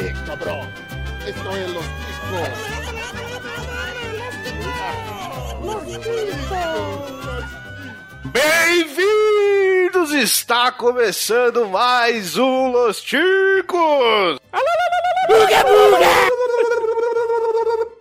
Eh, cabrón. Esto es los Bem-vindos! Está começando mais um Los Ticos! Buga, buga!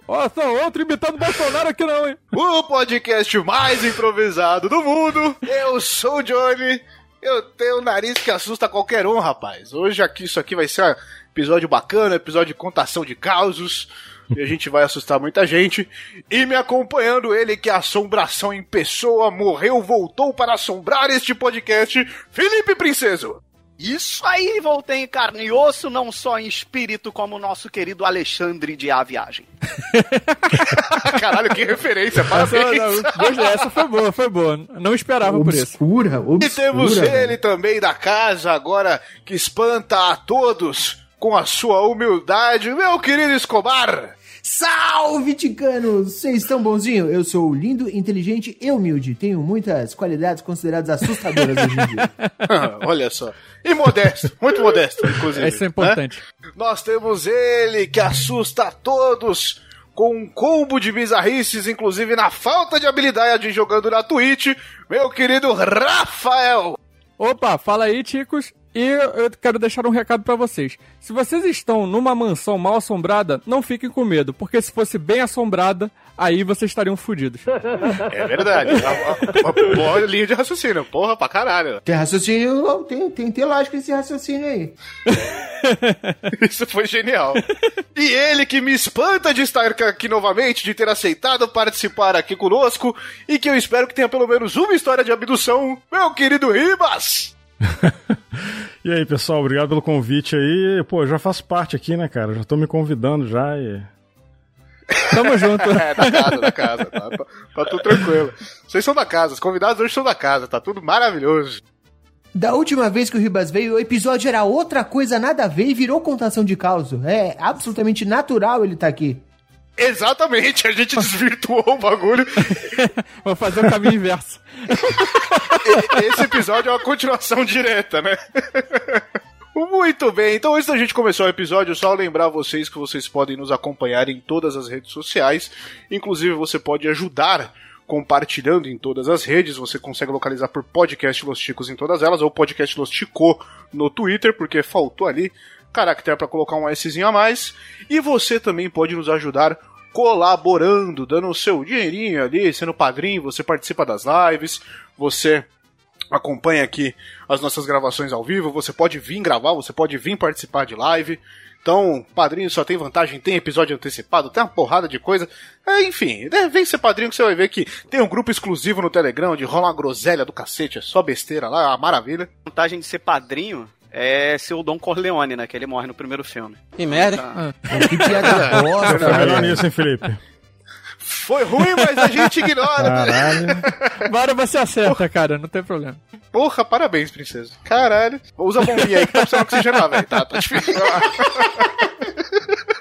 Ó, só outro imitando o Bolsonaro aqui não, hein? O podcast mais improvisado do mundo. Eu sou o Johnny. Eu tenho um nariz que assusta qualquer um, rapaz. Hoje aqui, isso aqui vai ser um episódio bacana, episódio de contação de causos. E a gente vai assustar muita gente. E me acompanhando ele, que é assombração em pessoa, morreu, voltou para assombrar este podcast, Felipe Princeso. Isso aí, voltei em carne e osso, não só em espírito, como o nosso querido Alexandre de A Viagem. Caralho, que referência, parabéns. Essa, não, essa foi boa, foi boa. Não esperava obscura, por isso. Obscura, E temos ele também da casa, agora que espanta a todos com a sua humildade, meu querido Escobar. Salve, ticanos! Vocês estão bonzinho? Eu sou lindo, inteligente e humilde. Tenho muitas qualidades consideradas assustadoras hoje em dia. Olha só. E modesto, muito modesto, inclusive. Isso é importante. Né? Nós temos ele que assusta a todos com um combo de bizarrices, inclusive na falta de habilidade jogando na Twitch, meu querido Rafael. Opa, fala aí, ticos. E eu quero deixar um recado para vocês. Se vocês estão numa mansão mal assombrada, não fiquem com medo, porque se fosse bem assombrada, aí vocês estariam fodidos. É verdade. Uma boa linha de raciocínio. Porra, pra caralho. Tem raciocínio, tem, tem, tem lógica esse raciocínio aí. Isso foi genial. E ele que me espanta de estar aqui novamente, de ter aceitado participar aqui conosco, e que eu espero que tenha pelo menos uma história de abdução, meu querido Ribas! e aí, pessoal, obrigado pelo convite aí. Pô, já faço parte aqui, né, cara? Já tô me convidando já e. Tamo junto. é, da casa, da casa. Tá, tá, tá tudo tranquilo. Vocês são da casa, os convidados hoje são da casa, tá tudo maravilhoso. Da última vez que o Ribas veio, o episódio era outra coisa, nada a ver e virou contação de causa. É absolutamente natural ele estar tá aqui. Exatamente, a gente desvirtuou o bagulho. Vou fazer o caminho inverso. Esse episódio é uma continuação direta, né? Muito bem, então antes da gente começar o episódio, só lembrar vocês que vocês podem nos acompanhar em todas as redes sociais. Inclusive, você pode ajudar compartilhando em todas as redes. Você consegue localizar por Podcast Los Chicos em todas elas, ou Podcast Los Chico no Twitter, porque faltou ali caractere para colocar um Szinho a mais. E você também pode nos ajudar colaborando, dando o seu dinheirinho ali, sendo padrinho, você participa das lives, você acompanha aqui as nossas gravações ao vivo, você pode vir gravar, você pode vir participar de live. Então, padrinho só tem vantagem, tem episódio antecipado, tem uma porrada de coisa. É, enfim, né, vem ser padrinho que você vai ver que tem um grupo exclusivo no Telegram onde rola uma groselha do cacete, é só besteira lá, é uma maravilha. Vantagem de ser padrinho é ser o Dom Corleone, né? Que ele morre no primeiro filme. Que merda. Ah. Que piada bosta, Tá nisso, hein, Felipe? Foi ruim, mas a gente ignora. Caralho. Agora você acerta, cara, não tem problema. Porra, parabéns, princesa. Caralho. Usa a bombinha aí que tá precisando oxigenar, velho. Tá, tá difícil.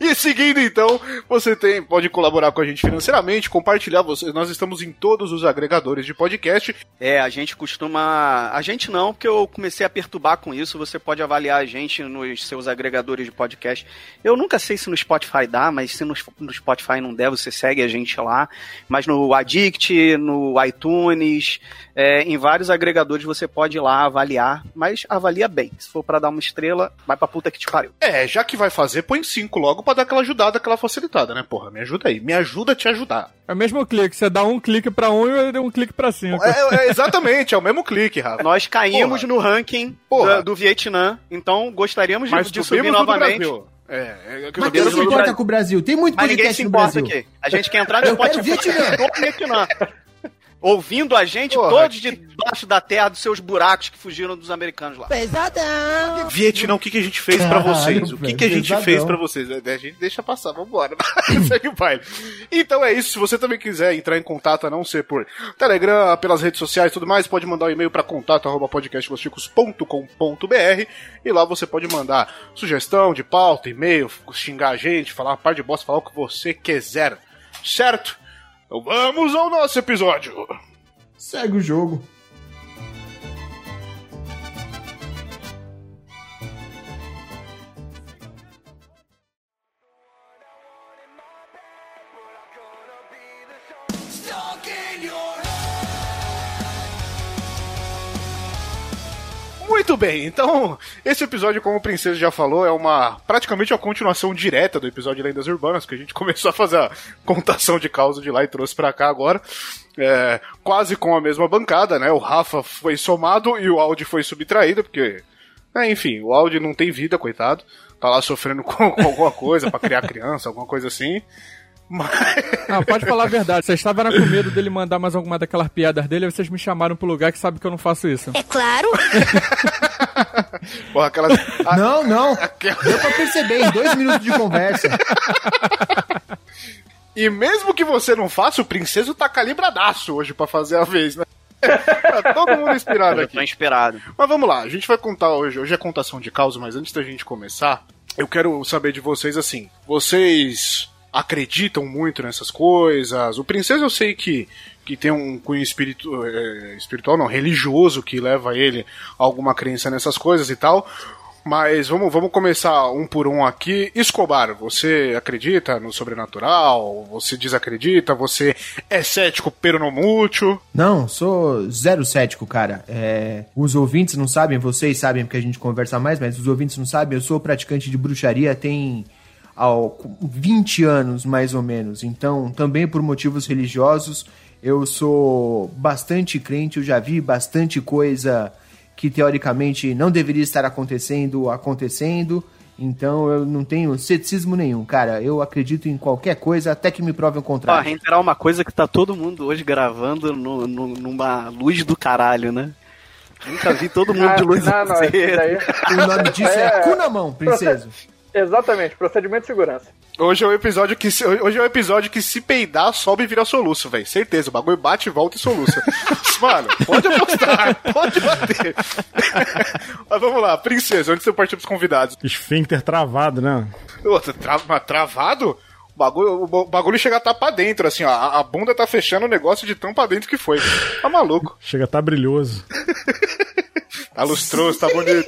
E seguindo então, você tem, pode colaborar com a gente financeiramente, compartilhar vocês. Nós estamos em todos os agregadores de podcast. É, a gente costuma. A gente não, porque eu comecei a perturbar com isso. Você pode avaliar a gente nos seus agregadores de podcast. Eu nunca sei se no Spotify dá, mas se no, no Spotify não der, você segue a gente lá. Mas no Addict, no iTunes, é, em vários agregadores você pode ir lá avaliar, mas avalia bem. Se for para dar uma estrela, vai pra puta que te pariu. É, já que vai fazer, põe 5 logo pra dar aquela ajudada, aquela facilitada, né? Porra, me ajuda aí. Me ajuda a te ajudar. É o mesmo clique, você dá um clique pra um e um clique pra cinco. É, é exatamente, é o mesmo clique, Rafa. Nós caímos Porra. no ranking Porra. do, do Vietnã, então gostaríamos Mas de, de subir novamente. É, é, Mas quem se importa com o Brasil? Tem muito Mas ninguém podcast se importa Brasil. aqui. A gente quer entrar no Eu quero Spotify Vietnã. Ouvindo a gente, Porra, todos debaixo da terra dos seus buracos que fugiram dos americanos lá. Pesadão! Vietnã, o que, que a gente fez pra Caralho, vocês? O que, que a gente pesadão. fez pra vocês? A gente deixa passar, vambora. Segue o baile. Então é isso. Se você também quiser entrar em contato, a não ser por Telegram, pelas redes sociais e tudo mais, pode mandar um e-mail pra contato arroba podcastlosticos.com.br e lá você pode mandar sugestão de pauta, e-mail, xingar a gente, falar uma par de bosta, falar o que você quiser. Certo? Então vamos ao nosso episódio. Segue o jogo. Muito bem, então, esse episódio, como o Princesa já falou, é uma praticamente uma continuação direta do episódio de Lendas Urbanas, que a gente começou a fazer a contação de causa de lá e trouxe pra cá agora. É, quase com a mesma bancada, né? O Rafa foi somado e o Audi foi subtraído, porque. É, enfim, o Audi não tem vida, coitado. Tá lá sofrendo com, com alguma coisa pra criar criança, alguma coisa assim. Mas... Não, pode falar a verdade. Vocês estavam com medo dele mandar mais alguma daquelas piadas dele, aí vocês me chamaram pro lugar que sabe que eu não faço isso. É claro. Porra, aquelas. Não, não. Deu pra perceber em dois minutos de conversa. E mesmo que você não faça, o princeso tá calibradaço hoje pra fazer a vez, né? Tá todo mundo inspirado Eu aqui. tô inspirado. Mas vamos lá, a gente vai contar hoje. Hoje é contação de causa, mas antes da gente começar, eu quero saber de vocês assim: vocês acreditam muito nessas coisas? O princesa eu sei que, que tem um cunho espiritu, é, espiritual, não, religioso, que leva ele a alguma crença nessas coisas e tal. Mas vamos, vamos começar um por um aqui. Escobar, você acredita no sobrenatural? Você desacredita? Você é cético pero no mútil? Não, sou zero cético, cara. É, os ouvintes não sabem, vocês sabem porque a gente conversa mais, mas os ouvintes não sabem, eu sou praticante de bruxaria tem ao, 20 anos, mais ou menos. Então, também por motivos religiosos, eu sou bastante crente, eu já vi bastante coisa que teoricamente não deveria estar acontecendo, acontecendo. Então eu não tenho ceticismo nenhum, cara. Eu acredito em qualquer coisa até que me provem o contrário. reiterar uma coisa que tá todo mundo hoje gravando no, no- numa luz do caralho, né? Nunca vi todo mundo de luz Ah, não, não, daí... O nome disso é, É. cu na mão, princeso. Exatamente, procedimento de segurança. Hoje é o episódio que se- hoje é o episódio que se peidar sobe e vira soluço, velho. Certeza, o bagulho bate, volta e soluça. Mano, pode apostar, pode bater. Mas vamos lá, princesa, antes de eu partir pros convidados. Esfíncter travado, né? Outra, tra mas travado? O bagulho, o bagulho chega a estar pra dentro, assim, ó. A, a bunda tá fechando o negócio de tão pra dentro que foi. Tá maluco. Chega a tá brilhoso. Tá lustroso, tá bonito.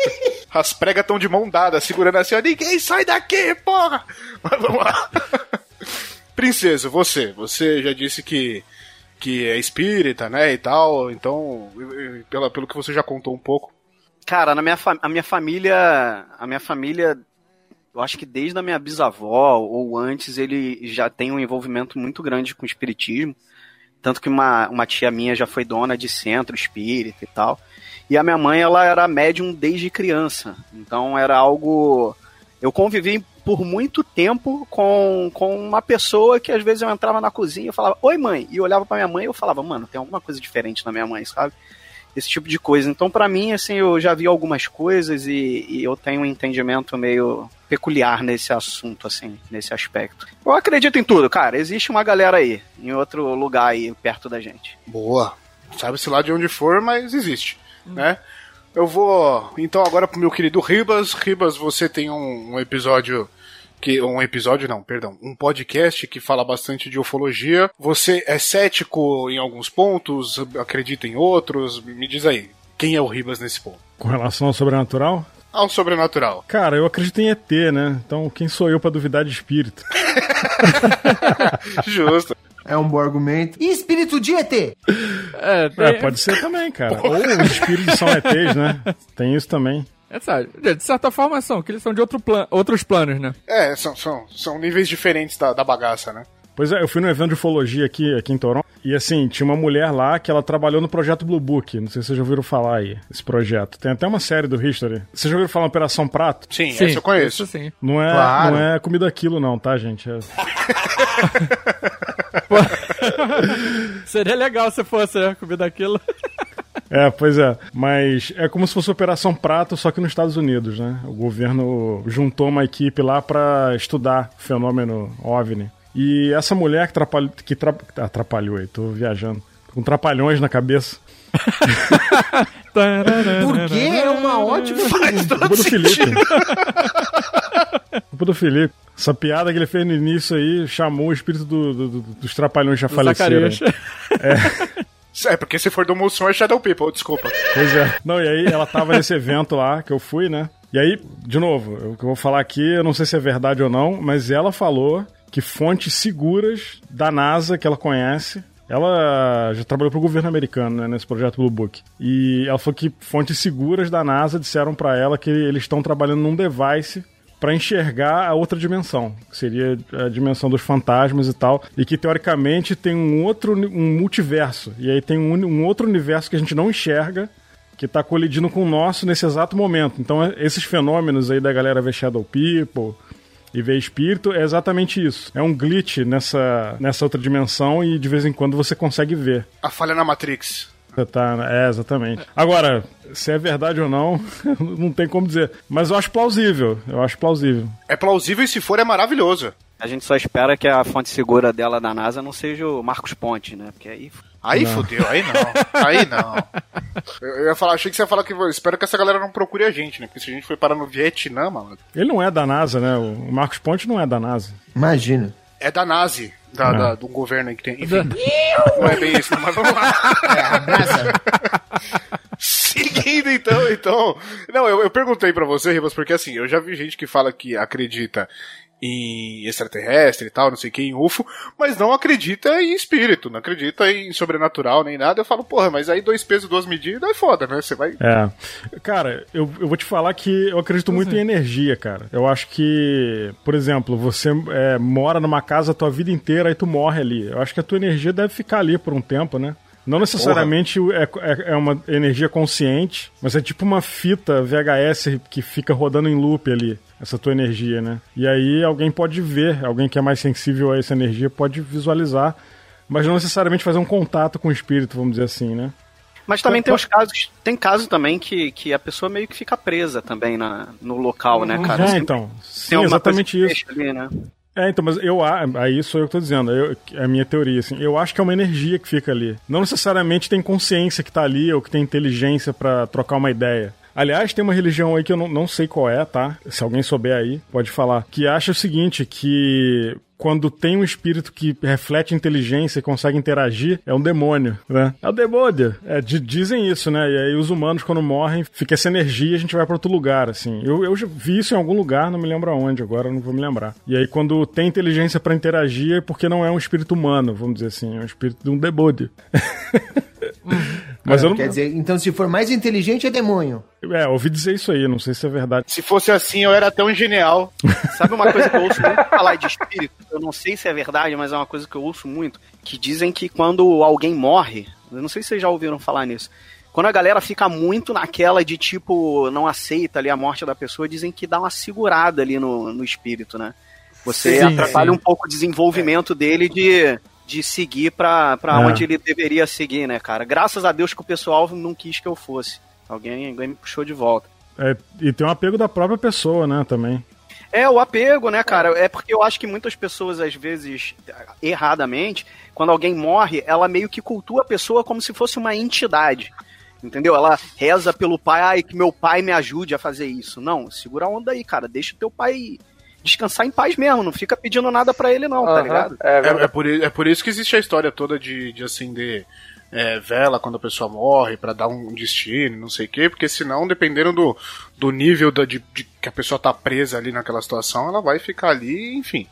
As pregas tão de mão dada, segurando assim, ó. Ninguém sai daqui, porra! Mas vamos lá. Princesa, você. Você já disse que, que é espírita, né, e tal. Então, pela, pelo que você já contou um pouco. Cara, na minha a minha família, a minha família, eu acho que desde a minha bisavó ou antes ele já tem um envolvimento muito grande com o espiritismo, tanto que uma, uma tia minha já foi dona de centro espírita e tal. E a minha mãe, ela era médium desde criança. Então era algo eu convivi por muito tempo com, com uma pessoa que às vezes eu entrava na cozinha e falava, oi mãe, e olhava pra minha mãe e eu falava, mano, tem alguma coisa diferente na minha mãe, sabe? esse tipo de coisa. Então, pra mim, assim, eu já vi algumas coisas e, e eu tenho um entendimento meio peculiar nesse assunto, assim, nesse aspecto. Eu acredito em tudo, cara. Existe uma galera aí, em outro lugar aí, perto da gente. Boa. Sabe-se lá de onde for, mas existe, né? Eu vou, então, agora pro meu querido Ribas. Ribas, você tem um, um episódio que um episódio não, perdão, um podcast que fala bastante de ufologia. Você é cético em alguns pontos, acredita em outros? Me diz aí, quem é o Ribas nesse ponto? Com relação ao sobrenatural? Ao sobrenatural. Cara, eu acredito em ET, né? Então quem sou eu pra duvidar de espírito? Justo. É um bom argumento. E espírito de ET? É, tem, É, pode ser também, cara. Ou os espíritos são ETs, né? Tem isso também. é sério. De certa forma são, que eles são de outro plan, outros planos, né? É, são, são, são níveis diferentes da, da bagaça, né? Pois é, eu fui num evento de ufologia aqui, aqui em Toronto. E assim, tinha uma mulher lá que ela trabalhou no projeto Blue Book. Não sei se vocês já ouviram falar aí, esse projeto. Tem até uma série do History. Vocês já ouviram falar Operação Prato? Sim, essa eu conheço. Isso sim. Não é, Claro. não é comida aquilo, não, tá, gente? É- Seria legal se fosse né, comida aquilo. É, pois é. Mas é como se fosse Operação Prato, só que nos Estados Unidos, né? O governo juntou uma equipe lá pra estudar o fenômeno OVNI. E essa mulher que, atrapalhou, que tra... atrapalhou aí, tô viajando. Com trapalhões na cabeça. Por quê? É uma ótima pergunta. Culpa do Felipe. Culpa do Felipe. Essa piada que ele fez no início aí chamou o espírito do- do- do- dos trapalhões já faleceram. Zacarias. É, porque se for do Mussum é Shadow People, desculpa. Pois é. Não, e aí ela tava nesse evento lá que eu fui, né? E aí, de novo, o que eu vou falar aqui, eu não sei se é verdade ou não, mas ela falou que fontes seguras da NASA que ela conhece Ela já trabalhou pro governo americano, né, nesse projeto Blue Book. E ela falou que fontes seguras da NASA disseram para ela que eles estão trabalhando num device para enxergar a outra dimensão, que seria a dimensão dos fantasmas e tal, e que teoricamente tem um outro um multiverso, e aí tem um, um outro universo que a gente não enxerga, que está colidindo com o nosso nesse exato momento. Então, esses fenômenos aí da galera ver Shadow People e ver espírito é exatamente isso. É um glitch nessa, nessa outra dimensão e de vez em quando você consegue ver. A falha na Matrix. Tá, é, exatamente. Agora, se é verdade ou não, não tem como dizer. Mas eu acho plausível. Eu acho plausível. É plausível e se for é maravilhoso. A gente só espera que a fonte segura dela da NASA não seja o Marcos Ponte, né? Porque aí. Aí Não. fodeu, aí não. Aí não. Eu, eu ia falar, achei que você ia falar que espero que essa galera não procure a gente, né? Porque se a gente foi parar no Vietnã, mano, Ele não é da NASA, né? O Marcos Ponte não é da NASA. Imagina. é da Nazi, da, da- do governo aí que tem. Enfim, não é bem isso, não, mas vamos lá. Seguindo então, então. Não, eu, eu perguntei pra você, Ribas, porque assim, eu já vi gente que fala que acredita em extraterrestre e tal, não sei o que, em UFO, mas não acredita em espírito, não acredita em sobrenatural nem nada. Eu falo, porra, mas aí dois pesos, duas medidas é foda, né? Você vai. É. Cara, eu, eu vou te falar que eu acredito muito em energia, cara. Eu acho que, por exemplo, você é, mora numa casa a tua vida inteira e tu morre ali. Eu acho que a tua energia deve ficar ali por um tempo, né? Não necessariamente é, é, é uma energia consciente, mas é tipo uma fita VHS que fica rodando em loop ali, essa tua energia, né? E aí alguém pode ver, alguém que é mais sensível a essa energia pode visualizar, mas não necessariamente fazer um contato com o espírito, vamos dizer assim, né? Mas também tem os casos. Tem caso também que, que a pessoa meio que fica presa também na, no local, né, cara? é, Sempre então. tem Sim, exatamente isso. que deixa Ali, né? É, então, mas eu aí sou eu que tô dizendo, eu, é a minha teoria, assim, eu acho que é uma energia que fica ali. Não necessariamente tem consciência que tá ali ou que tem inteligência pra trocar uma ideia. Aliás, tem uma religião aí que eu não, não sei qual é, tá? Se alguém souber aí, pode falar. Que acha o seguinte, que quando tem um espírito que reflete inteligência e consegue interagir, é um demônio, né? É o demônio. É, di- dizem isso, né? E aí os humanos, quando morrem, fica essa energia e a gente vai pra outro lugar, assim. Eu, eu vi isso em algum lugar, não me lembro aonde, agora não vou me lembrar. E aí quando tem inteligência pra interagir, é porque não é um espírito humano, vamos dizer assim, é um espírito de um demônio. Mas eu não... Quer dizer, então se for mais inteligente é demônio. É, ouvi dizer isso aí, não sei se é verdade. Se fosse assim, eu era tão genial. Sabe uma coisa que eu ouço muito falar de espírito? Eu não sei se é verdade, mas é uma coisa que eu ouço muito. Que dizem que quando alguém morre, eu não sei se vocês já ouviram falar nisso. Quando a galera fica muito naquela de tipo, não aceita ali a morte da pessoa, dizem que dá uma segurada ali no, no espírito, né? Você Sim, atrapalha sim. um pouco o desenvolvimento dele de, de seguir pra, pra É. onde ele deveria seguir, né, cara? Graças a Deus que o pessoal não quis que eu fosse. Alguém, alguém me puxou de volta. É, e tem um apego da própria pessoa, né, também. É, o apego, né, cara? É porque eu acho que muitas pessoas, às vezes, erradamente, quando alguém morre, ela meio que cultua a pessoa como se fosse uma entidade. Entendeu? Ela reza pelo pai, ai, que meu pai me ajude a fazer isso. Não, segura a onda aí, cara. Deixa o teu pai descansar em paz mesmo. Não fica pedindo nada pra ele, não, tá ligado? É É, é por, é por isso que existe a história toda de, de acender é, vela quando a pessoa morre, pra dar um destino, não sei o quê, porque senão, dependendo do, do nível da, de, de que a pessoa tá presa ali naquela situação, ela vai ficar ali, enfim.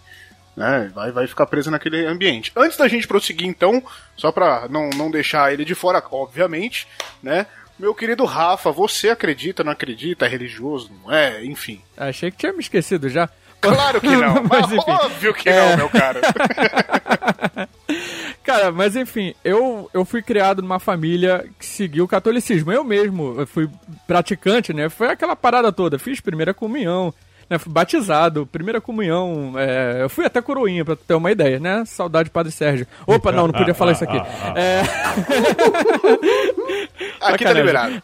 Né, vai, vai ficar presa naquele ambiente. Antes da gente prosseguir, então, só pra não, não deixar ele de fora, obviamente, né? Meu querido Rafa, você acredita, não acredita? É religioso, não é? Enfim. Achei que tinha me esquecido já. Claro que não, Mas, enfim. óbvio que É. não, meu cara. Cara, mas enfim, eu, eu fui criado numa família que seguiu o catolicismo. Eu mesmo eu fui praticante, né? Foi aquela parada toda. Fiz primeira comunhão, né? Fui batizado, primeira comunhão. é, eu fui até coroinha, pra ter uma ideia, né? Saudade do Padre Sérgio. Opa, não, não podia falar isso aqui. É, Aqui tá liberado.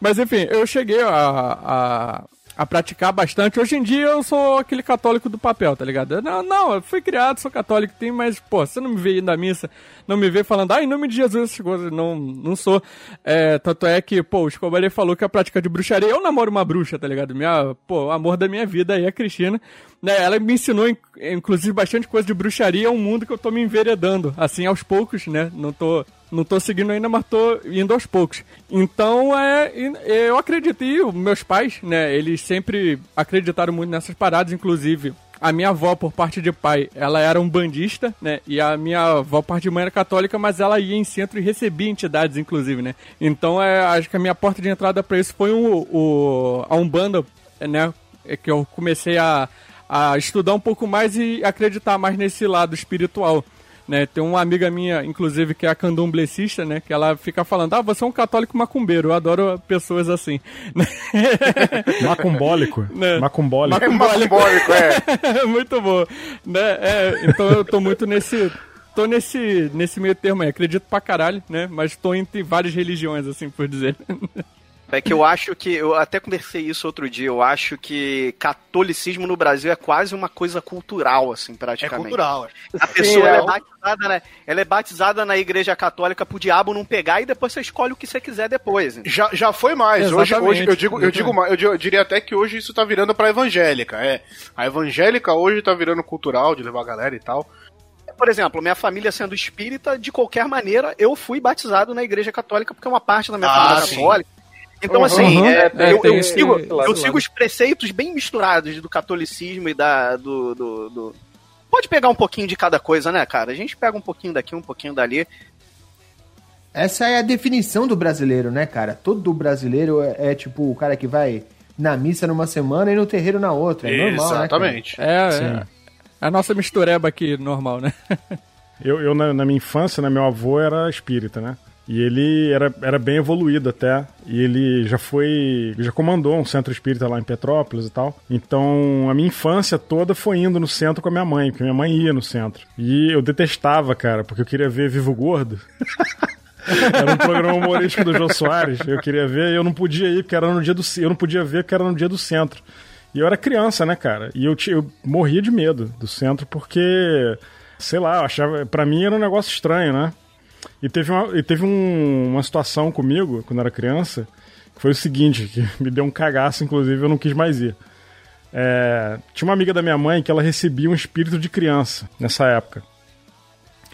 Mas enfim, eu cheguei a, a, a praticar bastante. Hoje em dia eu sou aquele católico do papel, tá ligado? Não, não, eu fui criado, sou católico, tem, mas, pô, você não me vê indo na missa, não me vê falando, ah, em nome de Jesus, essas coisas, não, não sou. É, tanto é que, pô, o Escobar falou que a prática de bruxaria, eu namoro uma bruxa, tá ligado? Minha, pô, o amor da minha vida aí é a Cristina. Né, ela me ensinou, in- inclusive, bastante coisa de bruxaria, é um mundo que eu tô me enveredando, assim, aos poucos, né? Não tô, não tô seguindo ainda, mas tô indo aos poucos. Então, é, eu acredito, e meus pais, né, eles sempre acreditaram muito nessas paradas, inclusive, a minha avó, por parte de pai, ela era um bandista, né? E a minha avó, por parte de mãe, era católica, mas ela ia em centro e recebia entidades, inclusive, né? Então, é, acho que a minha porta de entrada para isso foi um, o, a Umbanda, né? É que eu comecei a, a estudar um pouco mais e acreditar mais nesse lado espiritual. Né, tem uma amiga minha, inclusive, que é a candomblecista, né? Que ela fica falando, ah, você é um católico macumbeiro. Eu adoro pessoas assim. Macumbólico. Né? Macumbólico. É macumbólico, é. muito bom. Né? É, então eu tô muito nesse. Tô nesse, nesse meio termo aí. Acredito pra caralho, né? Mas tô entre várias religiões, assim por dizer. É que eu acho que, eu até conversei isso outro dia, eu acho que catolicismo no Brasil é quase uma coisa cultural, assim, É praticamente. cultural. é. A pessoa ela é batizada, né? Ela é batizada na igreja católica pro diabo não pegar e depois você escolhe o que você quiser depois. né? Já, já foi mais. Hoje, Exatamente. hoje eu digo, eu digo mais, eu di- eu diria até que hoje isso tá virando pra evangélica. É. A evangélica hoje tá virando cultural, de levar a galera e tal. Por exemplo, minha família sendo espírita, de qualquer maneira, eu fui batizado na igreja católica porque uma parte da minha Ah, família é sim. católica. Então, Uhum. assim, é, É, eu, eu esse- sigo, eu sigo os preceitos bem misturados do catolicismo e da, do, do, do- Pode pegar um pouquinho de cada coisa, né, cara? A gente pega um pouquinho daqui, um pouquinho dali. Essa é a definição do brasileiro, né, cara? Todo brasileiro é, é tipo o cara que vai na missa numa semana e no terreiro na outra. É normal, né? Exatamente. É, Sim. é. A nossa mistureba aqui, normal, né? Eu, eu na, na minha infância, né, meu avô era espírita, né? E ele era, era bem evoluído até. E ele já foi. Já comandou um centro espírita lá em Petrópolis e tal. Então a minha infância toda foi indo no centro com a minha mãe, porque minha mãe ia no centro. E eu detestava, cara, porque eu queria ver Vivo Gordo. Era um programa humorístico do Jô Soares. Eu queria ver e eu não podia ir, porque era no dia do. Eu não podia ver porque era no dia do centro. E eu era criança, né, cara? E eu, eu morria de medo do centro, porque, sei lá, eu achava. Pra mim era um negócio estranho, né? E teve uma, e teve um- uma situação comigo, quando eu era criança, que foi o seguinte, que me deu um cagaço, inclusive eu não quis mais ir. É, tinha uma amiga da minha mãe que ela recebia um espírito de criança nessa época.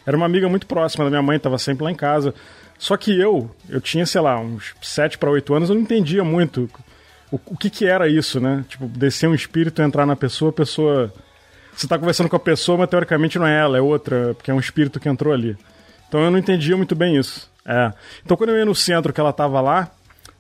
Era uma amiga muito próxima da minha mãe, estava sempre lá em casa. Só que eu, eu tinha, sei lá, uns 7 para 8 anos, eu não entendia muito o, o que que era isso, né? Tipo, descer um espírito, entrar na pessoa, a pessoa... Você tá conversando com a pessoa, mas teoricamente não é ela, é outra, porque é um espírito que entrou ali. Então eu não entendia muito bem isso. É. Então quando eu ia no centro que ela tava lá,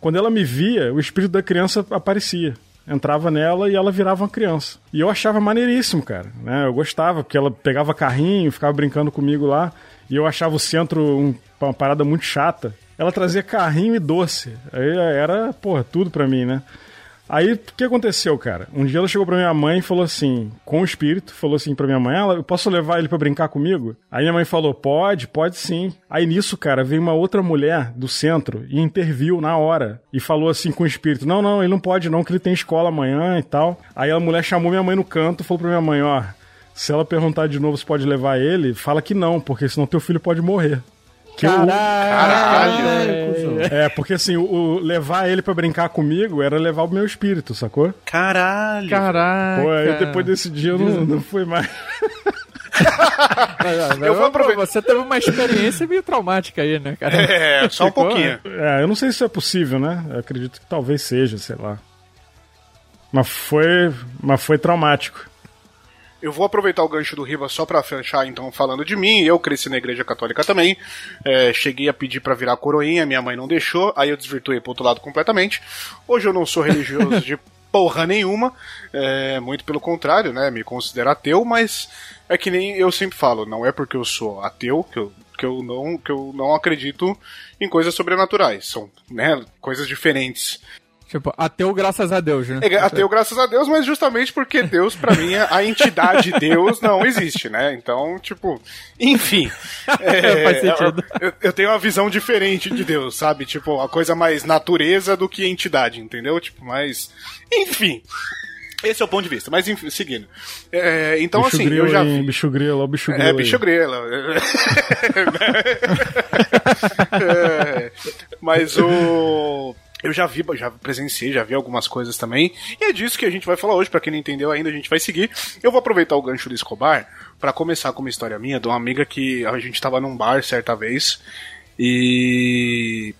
quando ela me via, o espírito da criança aparecia. Entrava nela e ela virava uma criança. E eu achava maneiríssimo, cara. Né? Eu gostava, porque ela pegava carrinho, ficava brincando comigo lá. E eu achava o centro um- uma parada muito chata. Ela trazia carrinho e doce. Aí era, porra, tudo pra mim, né? Aí, o que aconteceu, cara? Um dia ela chegou pra minha mãe e falou assim, com o espírito, falou assim pra minha mãe, ela, eu posso levar ele pra brincar comigo? Aí minha mãe falou, pode, pode sim. Aí nisso, cara, veio uma outra mulher do centro e interviu na hora e falou assim com o espírito, não, não, ele não pode não, que ele tem escola amanhã e tal. Aí a mulher chamou minha mãe no canto falou pra minha mãe, ó, se ela perguntar de novo se pode levar ele, fala que não, porque senão teu filho pode morrer. Que eu- Caralho! é, porque assim, o, o levar ele pra brincar comigo era levar o meu espírito, sacou? Caralho. Caraca! Pô, aí depois desse dia eu não, não fui mais. Eu vou aproveitar- Você teve uma experiência meio traumática aí, né, cara? É, só um Ficou, pouquinho. É, eu não sei se isso é possível, né? Eu acredito que talvez seja, sei lá. Mas foi, mas foi traumático. Eu vou aproveitar o gancho do Riva só pra fechar, então, falando de mim. Eu cresci na igreja católica também. É, cheguei a pedir pra virar coroinha, minha mãe não deixou. Aí eu desvirtuei pro outro lado completamente. Hoje eu não sou religioso de porra nenhuma. é, muito pelo contrário, né? Me considero ateu, mas é que nem eu sempre falo. Não é porque eu sou ateu que eu, que eu, não, que eu não acredito em coisas sobrenaturais. São né, coisas diferentes. Tipo, ateu graças a Deus, né? É ateu, graças a Deus, mas justamente porque Deus, pra mim, a entidade Deus não existe, né? Então, tipo, enfim. é, Faz sentido. Eu, eu tenho uma visão diferente de Deus, sabe? Tipo, a coisa mais natureza do que entidade, entendeu? Tipo, mas. Enfim. Esse é o ponto de vista, mas enfim, seguindo. É, então, bicho assim, grilo, eu já hein? vi. Bicho grilo, ó o bicho grilo. É, bicho grela. É, mas o. Eu já vi, já presenciei, já vi algumas coisas também. E é disso que a gente vai falar hoje. Pra quem não entendeu ainda, a gente vai seguir. Eu vou aproveitar o gancho do Escobar pra começar com uma história minha de uma amiga que a gente tava num bar certa vez. E.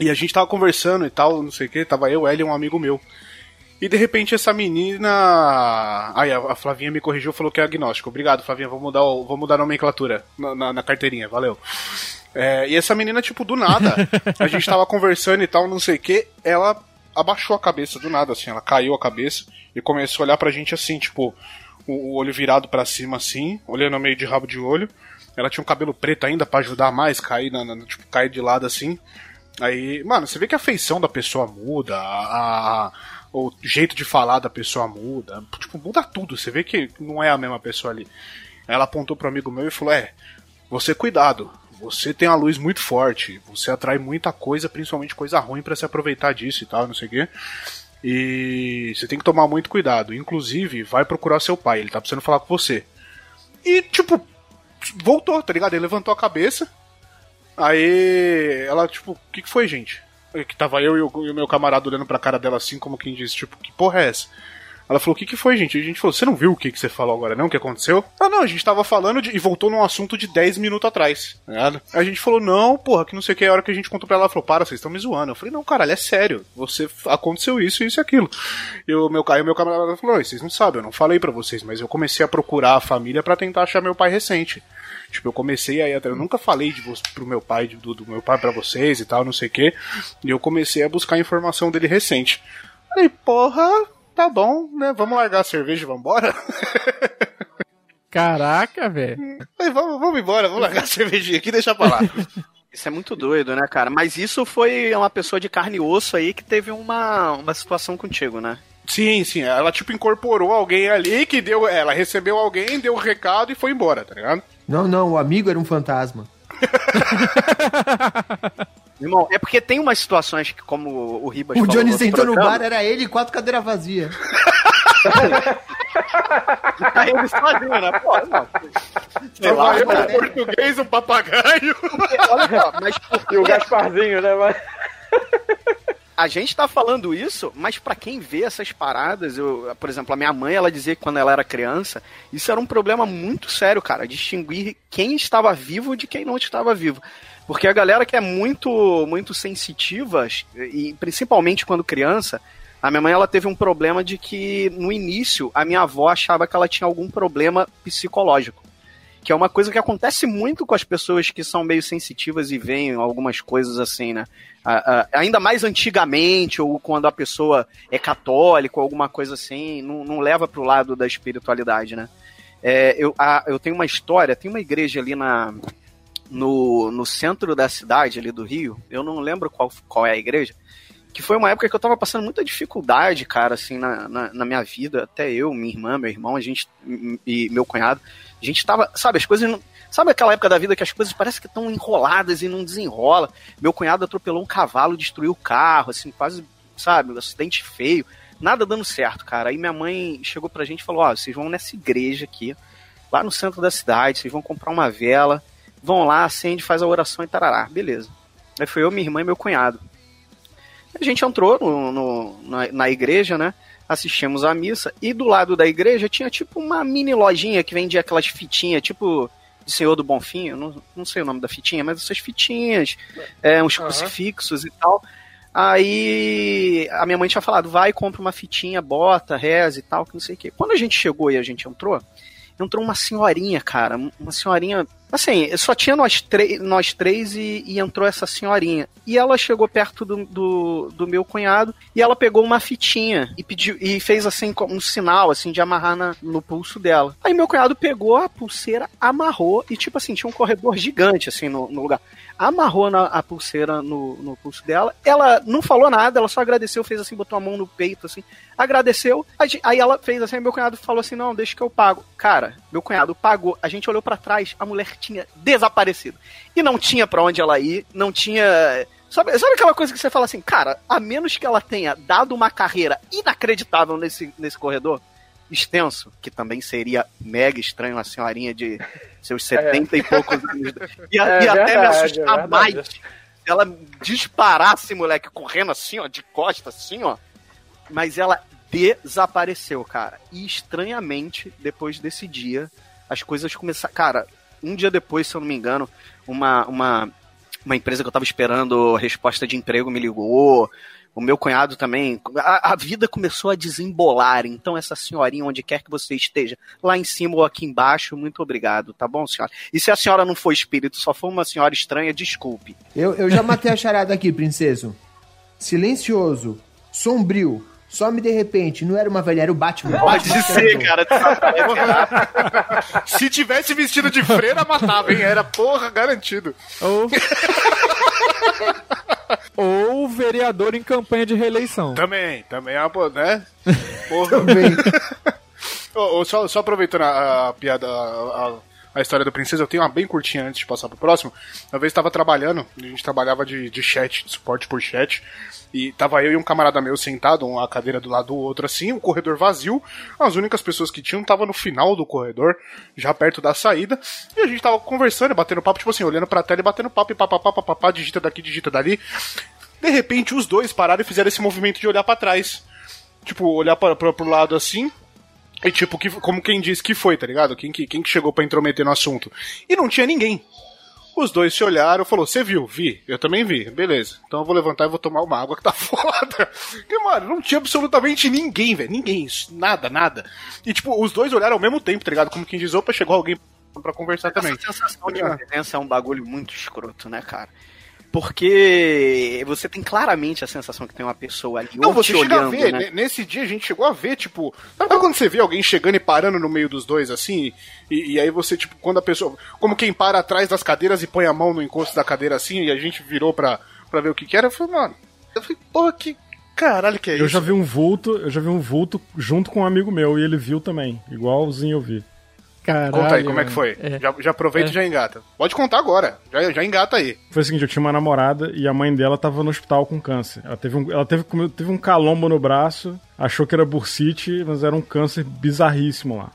E a gente tava conversando e tal, não sei o que. Tava eu, ela e um amigo meu. E de repente essa menina. Aí a Flavinha me corrigiu falou que é agnóstico. Obrigado, Flavinha. Vou mudar, vou mudar a nomenclatura na, na, na carteirinha, valeu. É, e essa menina, tipo, do nada, a gente tava conversando e tal, não sei o que, ela abaixou a cabeça do nada, assim, ela caiu a cabeça e começou a olhar pra gente assim, tipo, o, o olho virado para cima assim, olhando meio de rabo de olho. Ela tinha um cabelo preto ainda para ajudar mais, cair, na, na, tipo, cair de lado assim. Aí, mano, você vê que a feição da pessoa muda, a, a, o jeito de falar da pessoa muda, tipo, muda tudo. Você vê que não é a mesma pessoa ali. Ela apontou pro amigo meu e falou: É, você cuidado, você tem a luz muito forte, você atrai muita coisa, principalmente coisa ruim para se aproveitar disso e tal, não sei o quê. E você tem que tomar muito cuidado. Inclusive, vai procurar seu pai, ele tá precisando falar com você. E, tipo, voltou, tá ligado? Ele levantou a cabeça. Aí ela, tipo, o que, que foi, gente? Que tava eu e o, e o, meu camarada olhando pra cara dela assim, como quem diz, tipo, que porra é essa? Ela falou: O que, que foi, gente? E a gente falou: Você não viu o que, que você falou agora, não? O que aconteceu? Ah, não, a gente tava falando de, e voltou num assunto de 10 minutos atrás. Tá a gente falou: Não, porra, que não sei o que. A hora que a gente contou pra ela, ela falou: Para, vocês estão me zoando. Eu falei: Não, caralho, é sério. Você aconteceu isso, isso e aquilo. E o meu, aí o meu camarada falou: Vocês não sabem, eu não falei para vocês, mas eu comecei a procurar a família para tentar achar meu pai recente. Tipo, eu comecei aí até. Eu nunca falei de você, pro meu pai, do, do meu pai para vocês e tal, não sei o que. E eu comecei a buscar informação dele recente. Falei, porra, tá bom, né? Vamos largar a cerveja e vambora? Caraca, velho. Vamos, vamos embora, vamos largar a cervejinha aqui e deixar pra lá. Isso é muito doido, né, cara? Mas isso foi uma pessoa de carne e osso aí que teve uma, uma situação contigo, né? Sim, sim. Ela, tipo, incorporou alguém ali que deu. Ela recebeu alguém, deu o um recado e foi embora, tá ligado? Não, não, o amigo era um fantasma. Irmão, é porque tem umas situações que, como o Ribas O Johnny sentou no bar, era ele e quatro cadeiras vazias. tá ele sozinho, né? Pô, não. Sei lá, eu, o português, o papagaio. Olha só, mas... E o Gasparzinho, né? Mas... a gente tá falando isso, mas para quem vê essas paradas, eu, por exemplo, a minha mãe, ela dizia que quando ela era criança, isso era um problema muito sério, cara, distinguir quem estava vivo de quem não estava vivo. Porque a galera que é muito muito sensitiva, e principalmente quando criança, a minha mãe ela teve um problema de que no início a minha avó achava que ela tinha algum problema psicológico. Que é uma coisa que acontece muito com as pessoas que são meio sensitivas e veem algumas coisas assim, né? ainda mais antigamente, ou quando a pessoa é católica ou alguma coisa assim, não, não leva pro lado da espiritualidade, né? É, eu, a, eu tenho uma história, tem uma igreja ali na, no, no centro da cidade ali do Rio, eu não lembro qual, qual é a igreja, que foi uma época que eu tava passando muita dificuldade, cara, assim, na, na, na minha vida, até eu, minha irmã, meu irmão, a gente, e meu cunhado, a gente tava, sabe, as coisas não, Sabe aquela época da vida que as coisas parecem que estão enroladas e não desenrola? Meu cunhado atropelou um cavalo, destruiu o carro, assim, quase, sabe, um acidente feio. Nada dando certo, cara. Aí minha mãe chegou pra gente e falou: Ó, oh, vocês vão nessa igreja aqui, lá no centro da cidade, vocês vão comprar uma vela, vão lá, acende, faz a oração e tarará. Beleza. Aí foi eu, minha irmã e meu cunhado. A gente entrou no, no, na, na, igreja, né? Assistimos a missa. E do lado da igreja tinha tipo uma mini lojinha que vendia aquelas fitinhas, tipo de Senhor do Bonfim. Não, não sei o nome da fitinha, mas essas fitinhas, é, uns uhum. crucifixos e tal. Aí a minha mãe tinha falado, vai, compra uma fitinha, bota, reza e tal, que não sei o quê. Quando a gente chegou e a gente entrou, entrou uma senhorinha, cara, uma senhorinha Assim, só tinha nós, nós três e, e, entrou essa senhorinha. E ela chegou perto do, do, do, meu cunhado e ela pegou uma fitinha e pediu e fez assim um sinal assim de amarrar na, no pulso dela. Aí meu cunhado pegou a pulseira, amarrou e tipo assim, tinha um corredor gigante assim no, no lugar amarrou na, a pulseira no, no pulso dela. Ela não falou nada, ela só agradeceu, fez assim, botou a mão no peito, assim, agradeceu. Aí ela fez assim, meu cunhado falou assim: não, deixa que eu pago. Cara, meu cunhado pagou. A gente olhou para trás, a mulher tinha desaparecido. E não tinha para onde ela ir, não tinha. Sabe, sabe aquela coisa que você fala assim, cara, a menos que ela tenha dado uma carreira inacreditável nesse, nesse corredor, extenso, que também seria mega estranho uma senhorinha de seus 70 é. e poucos anos. E, é, e até me assustar é mais ela disparasse, moleque, correndo assim, ó, de costa, assim, ó. Mas ela desapareceu, cara. E estranhamente, depois desse dia, as coisas começaram. Cara, um dia depois, se eu não me engano, uma, uma, uma empresa que eu tava esperando resposta de emprego me ligou O meu cunhado também. A, a, vida começou a desembolar. Então, essa senhorinha, onde quer que você esteja, lá em cima ou aqui embaixo, muito obrigado, tá bom, senhora? E se a senhora não for espírito, só for uma senhora estranha, desculpe. Eu, eu já matei a charada aqui, princeso. Silencioso, sombrio, some de repente, não era uma velha, era o Batman. Pode Batman ser, cara. Se tivesse vestido de freira, matava, hein? Era porra, garantido. Ou... Ou vereador em campanha de reeleição. Também, também é uma boa, né? Porra. Bem, Ô, ô, só, só aproveitando a, a piada, a, a- a história da princesa, eu tenho uma bem curtinha antes de passar pro próximo. Uma vez estava trabalhando, a gente trabalhava de, de chat, de suporte por chat, e tava eu e um camarada meu sentado, uma cadeira do lado do outro assim, um corredor vazio. As únicas pessoas que tinham estavam no final do corredor, já perto da saída, e a gente tava conversando, batendo papo, tipo assim, olhando pra tela e batendo papo, e papapá, papapá, digita daqui, digita dali. De repente, os dois pararam e fizeram esse movimento de olhar pra trás. Tipo, olhar pro lado assim, e tipo, que, como quem disse que foi, tá ligado? Quem que, quem que chegou pra intrometer no assunto. E não tinha ninguém. Os dois se olharam, falou, você viu? Vi. Eu também vi. Beleza. Então eu vou levantar e vou tomar uma água que tá foda. E, mano, não tinha absolutamente ninguém, velho. Ninguém. Nada, nada. E, tipo, os dois olharam ao mesmo tempo, tá ligado? Como quem diz, opa, chegou alguém pra conversar também. Essa sensação de presença é um bagulho muito escroto, né, cara? Porque você tem claramente a sensação que tem uma pessoa ali Não, ou você te chega olhando, a ver, né? ne- nesse dia a gente chegou a ver, tipo, sabe quando você vê alguém chegando e parando no meio dos dois, assim, e, e aí você, tipo, quando a pessoa, como quem para atrás das cadeiras e põe a mão no encosto da cadeira assim, e a gente virou pra, pra ver o que que era, eu falei, mano, eu falei, porra, que caralho que é Eu isso? já vi um vulto, eu já vi um vulto junto com um amigo meu e ele viu também, igualzinho eu vi. Caralho, Conta aí, como é que foi? É. Já, já aproveita É. e já engata. Pode contar agora, já, já engata aí. Foi o seguinte, eu tinha uma namorada e a mãe dela tava no hospital com câncer. Ela teve um, ela teve, como- teve um calombo no braço, achou que era bursite, mas era um câncer bizarríssimo lá.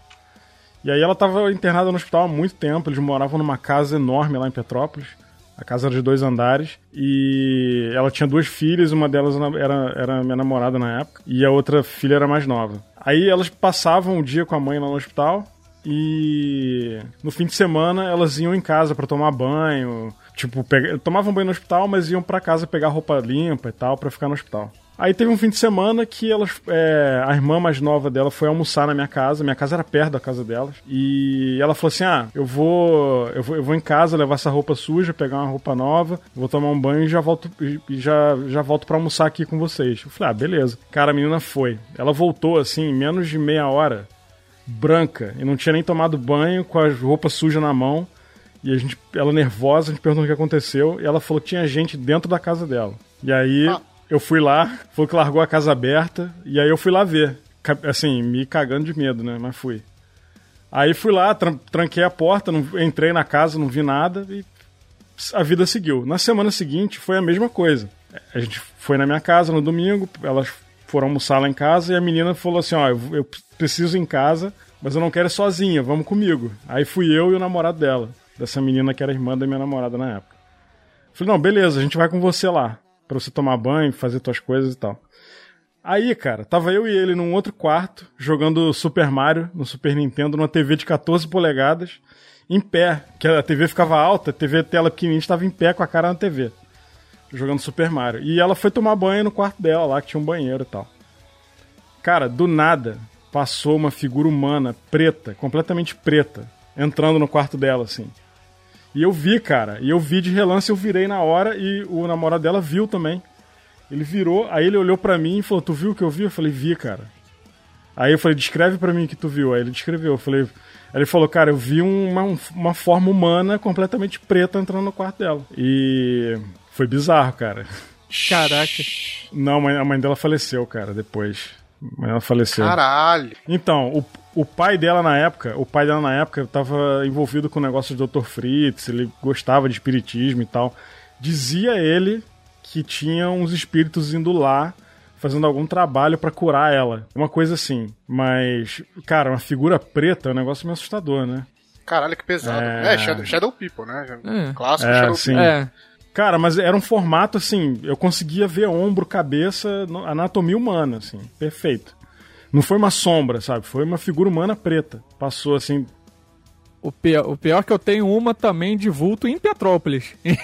E aí ela tava internada no hospital há muito tempo, eles moravam numa casa enorme lá em Petrópolis. A casa era de dois andares e ela tinha duas filhas, uma delas era, era minha namorada na época e a outra filha era mais nova. Aí elas passavam o dia com a mãe lá no hospital e no fim de semana elas iam em casa pra tomar banho, tipo, pega... tomavam banho no hospital, mas iam pra casa pegar roupa limpa e tal pra ficar no hospital. Aí teve um fim de semana que elas, é, a irmã mais nova dela foi almoçar na minha casa. Minha casa era perto da casa delas. E ela falou assim: Ah, eu vou, eu vou, eu vou em casa levar essa roupa suja, pegar uma roupa nova, vou tomar um banho e já volto, e já, já volto pra almoçar aqui com vocês. Eu falei: Ah, beleza. Cara, a menina foi. Ela voltou assim, em menos de meia hora, branca, e não tinha nem tomado banho, com a roupa suja na mão. E a gente, ela nervosa, a gente perguntou o que aconteceu, e ela falou que tinha gente dentro da casa dela. E aí eu fui lá, falou que largou a casa aberta, e aí eu fui lá ver. Assim, me cagando de medo, né? Mas fui. Aí fui lá, tran- tranquei a porta, não, entrei na casa, não vi nada e a vida seguiu. Na semana seguinte foi a mesma coisa. A gente foi na minha casa no domingo, elas foram almoçar lá em casa e a menina falou assim: Ó, eu, eu preciso ir em casa, mas eu não quero ir sozinha, vamos comigo. Aí fui eu e o namorado dela, dessa menina que era irmã da minha namorada na época. Falei: Não, beleza, a gente vai com você lá, pra você tomar banho, fazer tuas coisas e tal. Aí, cara, tava eu e ele num outro quarto, jogando Super Mario no Super Nintendo, numa TV de 14 polegadas, em pé, que a TV ficava alta, a TV tela pequenininha, estava em pé com a cara na TV, jogando Super Mario. E ela foi tomar banho no quarto dela, lá que tinha um banheiro e tal. Cara, do nada, passou uma figura humana, preta, completamente preta, entrando no quarto dela, assim. E eu vi, cara, e eu vi de relance, eu virei na hora e o namorado dela viu também. Ele virou, aí ele olhou pra mim e falou: Tu viu o que eu vi? Eu falei: Vi, cara. Aí eu falei: Descreve pra mim o que tu viu. Aí ele descreveu. Eu falei: ele falou: Cara, eu vi uma, uma forma humana completamente preta entrando no quarto dela. E foi bizarro, cara. Caraca. Não, a mãe- dela faleceu, cara, depois. A mãe dela faleceu. Caralho. Então, o, o pai dela na época, o pai dela na época estava envolvido com o negócio do Dr. Fritz, ele gostava de espiritismo e tal. Dizia ele que tinha uns espíritos indo lá fazendo algum trabalho pra curar ela. Uma coisa assim. Mas, cara, uma figura preta é um negócio meio assustador, né? Caralho, que pesado. É. É, Shadow, Shadow People, né? É. Clássico É, Shadow sim. People. É. Cara, mas era um formato assim, eu conseguia ver ombro, cabeça, anatomia humana, assim, perfeito. Não foi uma sombra, sabe? Foi uma figura humana preta. Passou assim, O pior, o pior é que eu tenho uma também de vulto em Petrópolis. Aí,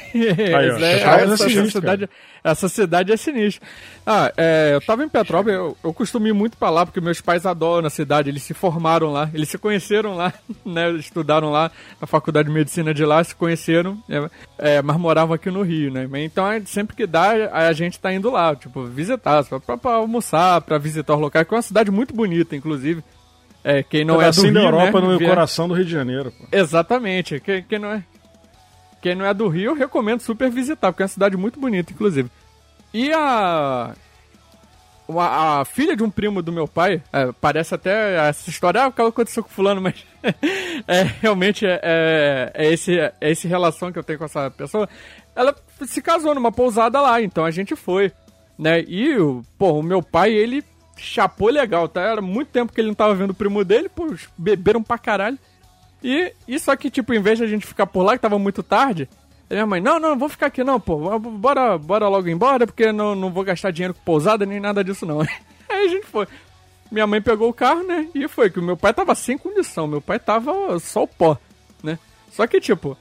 ó, Essa- Petrópolis é essa, sinistro, cidade, essa cidade é sinistra. Ah, é, eu tava em Petrópolis, eu, eu costumo ir muito pra lá, porque meus pais adoram a cidade, eles se formaram lá, eles se conheceram lá, né? Estudaram lá na faculdade de medicina de lá, se conheceram, é, é, mas moravam aqui no Rio, né? Então, é, sempre que dá, a gente tá indo lá, tipo, visitar, pra, pra almoçar, pra visitar os locais, que é uma cidade muito bonita, inclusive. É, quem não é do Pedacinho Rio, da Europa né, no vier- coração do Rio de Janeiro, pô. Exatamente. Quem, quem não é, quem não é do Rio, eu recomendo super visitar, porque é uma cidade muito bonita, inclusive. E a. uma- a filha de um primo do meu pai, é, parece até essa história, ah, o que aconteceu com fulano, mas é, realmente é, é, é esse, é esse relação que eu tenho com essa pessoa. Ela se casou numa pousada lá, então a gente foi, né? E, pô, o meu pai, ele chapou legal, tá? Era muito tempo que ele não tava vendo o primo dele, pô, beberam pra caralho. E, e só que, tipo, em vez de a gente ficar por lá, que tava muito tarde, a minha mãe, não, não, vou ficar aqui não, pô, bora, bora logo embora, porque não, não vou gastar dinheiro com pousada nem nada disso não. Aí a gente foi. Minha mãe pegou o carro, né, e foi, que o meu pai tava sem condição, meu pai tava só o pó, né. Só que, tipo,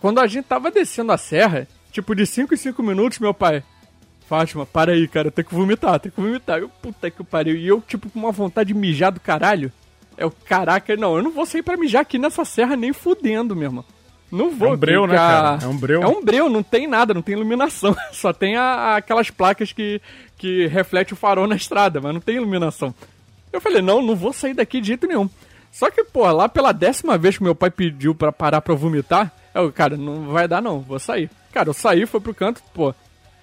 quando a gente tava descendo a serra, tipo, de 5 em 5 minutos, meu pai, Fátima, para aí, cara, eu tenho que vomitar, tenho que vomitar. Eu, puta que pariu. E eu, tipo, com uma vontade de mijar do caralho. É o caraca, não, eu não vou sair pra mijar aqui nessa serra nem fudendo, meu irmão. Não vou. É um breu, né, cara? É um breu. É um breu, não tem nada, não tem iluminação. Só tem a- aquelas placas que, que reflete o farol na estrada, mas não tem iluminação. Eu falei, não, não vou sair daqui de jeito nenhum. Só que, pô, lá pela décima vez que meu pai pediu pra parar pra eu vomitar, eu, cara, não vai dar não, vou sair. Cara, eu saí, fui pro canto, pô.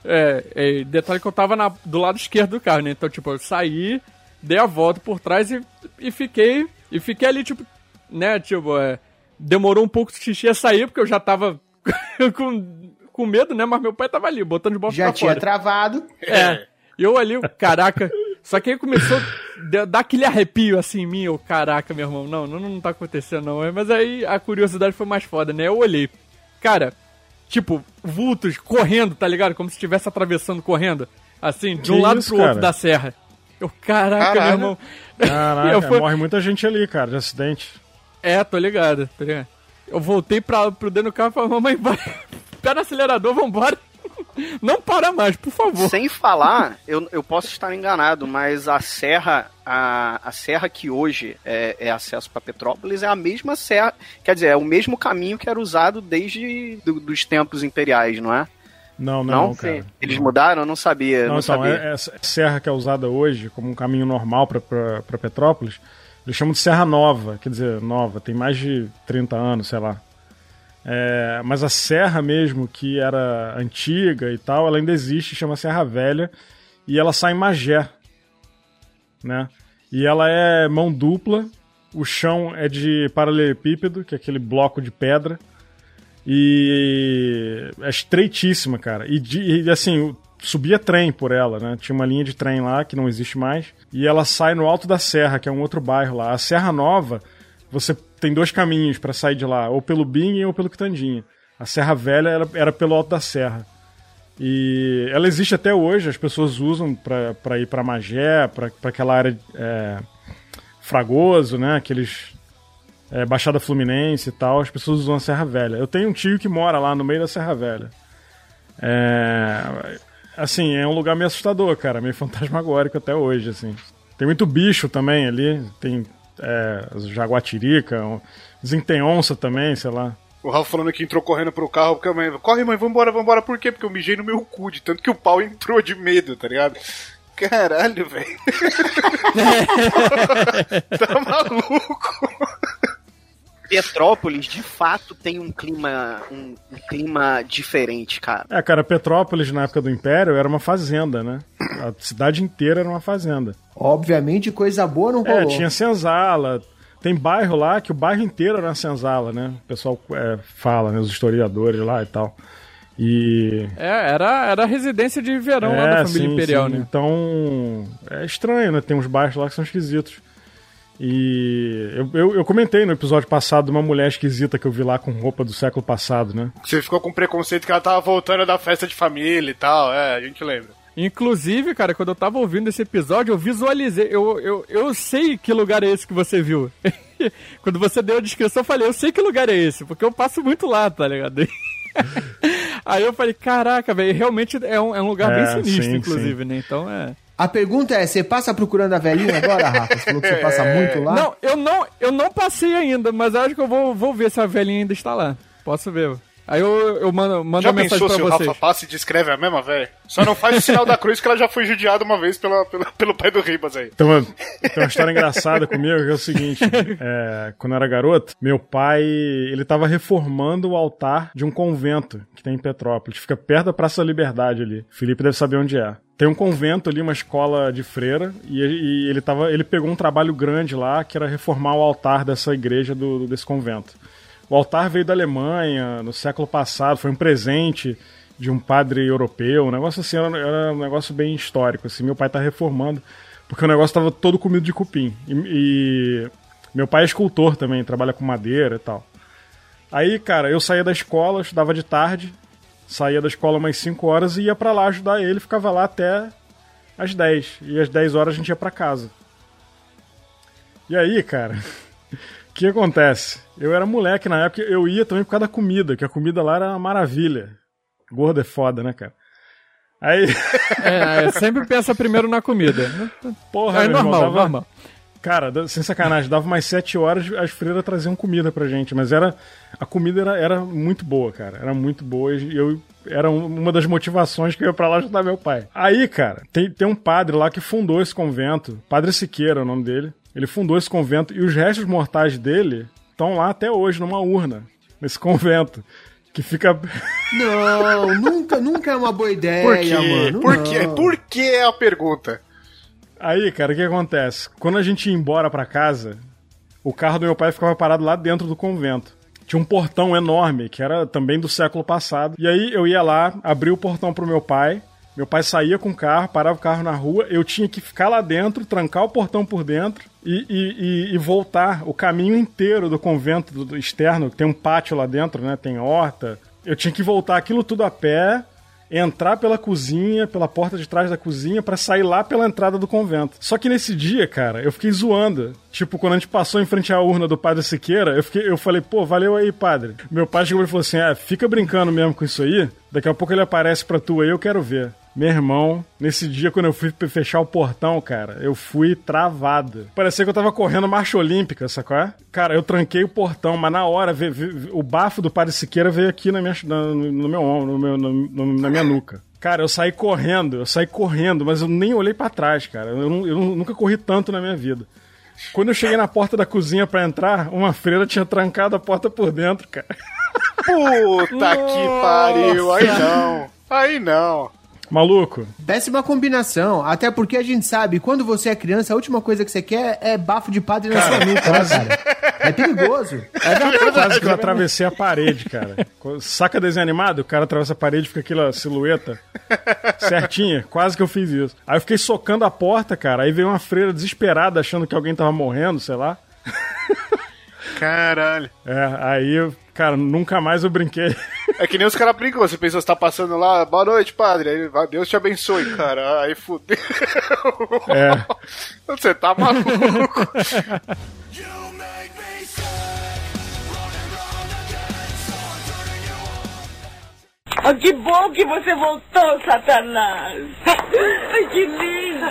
É, é, detalhe que eu tava na- do lado esquerdo do carro, né? Então, tipo, eu saí, dei a volta por trás e, e fiquei. E fiquei ali, tipo, né, tipo, é, demorou um pouco de xixi a sair, porque eu já tava com, com medo, né? Mas meu pai tava ali, botando de bola Já pra tinha fora. travado. É. E eu ali, o caraca. Só que aí começou a dar aquele arrepio assim em mim, eu, caraca, meu irmão, não, não, não tá acontecendo não. Mas aí a curiosidade foi mais foda, né? Eu olhei. Cara, tipo, vultos correndo, tá ligado? Como se estivesse atravessando correndo. Assim, de um Que lado isso, pro outro cara? da serra. Eu, caraca, Caralho. meu irmão. Caraca, Eu fui- morre muita gente ali, cara, de acidente. É, tô ligado, tô ligado. Eu voltei pra, pro dentro do carro e falei, mamãe, vai, pé no acelerador, vambora. Não para mais, por favor. Sem falar, eu, eu posso estar enganado, mas a serra, a, a serra que hoje é, é acesso para Petrópolis é a mesma serra, quer dizer, é o mesmo caminho que era usado desde do- dos tempos imperiais, não é? Não, não, cara. Sim. Eles mudaram? Eu não sabia, não, Não, então, sabia. é- essa serra que é usada hoje como um caminho normal para Petrópolis, eles chamam de Serra Nova, quer dizer, nova, tem mais de 30 anos, sei lá. É, mas a serra mesmo, que era antiga e tal, ela ainda existe, chama Serra Velha, e ela sai em Magé, né? E ela é mão dupla, o chão é de paralelepípedo, que é aquele bloco de pedra, e é estreitíssima, cara. E, e, assim, subia trem por ela, né? Tinha uma linha de trem lá que não existe mais. E ela sai no Alto da Serra, que é um outro bairro lá. A Serra Nova, você tem dois caminhos pra sair de lá, ou pelo Bing ou pelo Quitandinha. A Serra Velha era, era pelo Alto da Serra. E ela existe até hoje, as pessoas usam pra ir pra Magé, pra aquela área é, Fragoso, né? Aqueles é, Baixada Fluminense e tal, as pessoas usam a Serra Velha. Eu tenho um tio que mora lá no meio da Serra Velha. É, assim, é um lugar meio assustador, cara, meio fantasmagórico até hoje, assim. Tem muito bicho também ali, tem é, jaguatirica, um- dizem que tem onça também, sei lá. O Ralf falando que entrou correndo pro carro, porque a mãe, corre mãe, vambora, vambora, por quê? Porque eu mijei no meu cu, de tanto que o pau entrou de medo, tá ligado? Caralho, velho. tá maluco? Petrópolis, de fato, tem um clima, um, um clima diferente, cara. É, cara, Petrópolis na época do Império era uma fazenda, né? A cidade inteira era uma fazenda. Obviamente, coisa boa não É, rolou. tinha senzala. Tem bairro lá que o bairro inteiro era uma senzala, né? O pessoal é, fala, né? Os historiadores lá e tal. E. É, era, era a residência de verão lá da família sim, imperial, sim. né? Então. É estranho, né? Tem uns bairros lá que são esquisitos. E eu, eu, eu comentei no episódio passado de uma mulher esquisita que eu vi lá com roupa do século passado, né? Você ficou com preconceito que ela tava voltando da festa de família e tal, é, a gente lembra. Inclusive, cara, quando eu tava ouvindo esse episódio, eu visualizei. Eu, eu, eu sei que lugar é esse que você viu. quando você deu a descrição, eu falei, eu sei que lugar é esse, porque eu passo muito lá, tá ligado? Aí eu falei, caraca, velho, realmente é um, é um lugar É, bem sinistro, sim, inclusive, né? Então é. A pergunta é, você passa procurando a velhinha agora, Rafa? Você falou que você passa muito lá? Não, eu não, eu não passei ainda, mas eu acho que eu vou, vou ver se a velhinha ainda está lá. Posso ver. Aí eu, eu mando, mando Já uma mensagem pensou se o. Rafa passa e descreve a mesma, velho? Só não faz o sinal da cruz que ela já foi judiada uma vez pela, pela- pelo pai do Ribas aí. Tem uma, tem uma história engraçada comigo, que é o seguinte, é, quando eu era garoto, meu pai, ele tava reformando o altar de um convento que tem em Petrópolis, fica perto da Praça da Liberdade ali. Felipe deve saber onde é. Tem um convento ali, uma escola de freira, e, e ele, tava, ele pegou um trabalho grande lá, que era reformar o altar dessa igreja do, desse convento. O altar veio da Alemanha no século passado, foi um presente de um padre europeu, um negócio assim, era, era um negócio bem histórico, assim, meu pai tá reformando, porque o negócio tava todo comido de cupim. E, e meu pai é escultor também, trabalha com madeira e tal. Aí, cara, eu saía da escola, estudava de tarde, saía da escola umas 5 horas e ia pra lá ajudar ele, ficava lá até às 10. E às 10 horas a gente ia pra casa. E aí, cara, o que acontece? Eu era moleque na época, eu ia também por causa da comida, que a comida lá era uma maravilha. Gordo é foda, né, cara? Aí, É, sempre pensa primeiro na comida. porra, É irmão, normal, dava- normal. Cara, sem sacanagem, dava mais sete horas, as freiras traziam comida pra gente, mas era a comida era, era muito boa, cara, era muito boa e eu era um- uma das motivações que eu ia pra lá ajudar meu pai. Aí, cara, tem, tem um padre lá que fundou esse convento, Padre Siqueira é o nome dele. Ele fundou esse convento e os restos mortais dele estão lá até hoje numa urna nesse convento que fica Não, nunca, nunca é uma boa ideia, Por quê? mano. Por quê? Por que é a pergunta? Aí, cara, o que acontece? Quando a gente ia embora pra casa, o carro do meu pai ficava parado lá dentro do convento. Tinha um portão enorme, que era também do século passado. E aí eu ia lá, abria o portão pro meu pai. Meu pai saía com o carro, parava o carro na rua. Eu tinha que ficar lá dentro, trancar o portão por dentro e, e- e- e voltar o caminho inteiro do convento do, do externo. Tem um pátio lá dentro, né? Tem horta. Eu tinha que voltar aquilo tudo a pé entrar pela cozinha, pela porta de trás da cozinha, pra sair lá pela entrada do convento. Só que nesse dia, cara, eu fiquei zoando. Tipo, quando a gente passou em frente à urna do padre Siqueira, eu, fiquei, eu falei, pô, valeu aí, padre. Meu pai chegou e falou assim: é, fica brincando mesmo com isso aí, daqui a pouco ele aparece pra tu aí, eu quero ver. Meu irmão, nesse dia, quando eu fui fechar o portão, cara, eu fui travado. Parecia que eu tava correndo marcha olímpica, sacou? é? Cara, eu tranquei o portão, mas na hora, o bafo do Padre Siqueira veio aqui na minha, na- no, meu ombro, no meu, no- no- na minha nuca. Cara, eu saí correndo, eu saí correndo, mas eu nem olhei pra trás, cara. Eu, eu nunca corri tanto na minha vida. Quando eu cheguei na porta da cozinha pra entrar, uma freira tinha trancado a porta por dentro, cara. Puta que pariu. Aí não. Aí não. Maluco, Péssima combinação. Até porque a gente sabe, quando você é criança, a última coisa que você quer é bafo de padre na sua nuca, né, cara? É perigoso. quase que eu atravessei a parede, cara. Saca desenho animado? O cara atravessa a parede, fica aquela silhueta certinha. Quase que eu fiz isso. Aí eu fiquei socando a porta, cara. Aí veio uma freira desesperada, achando que alguém tava morrendo, sei lá. Caralho. É, aí, eu, cara, nunca mais eu brinquei. É que nem os caras brincam, você pensa, você tá passando lá, boa noite, padre. Aí, vai, Deus te abençoe, cara. Aí fudeu. É. Você tá maluco. Ah, que bom que você voltou, Satanás! Ai, que lindo!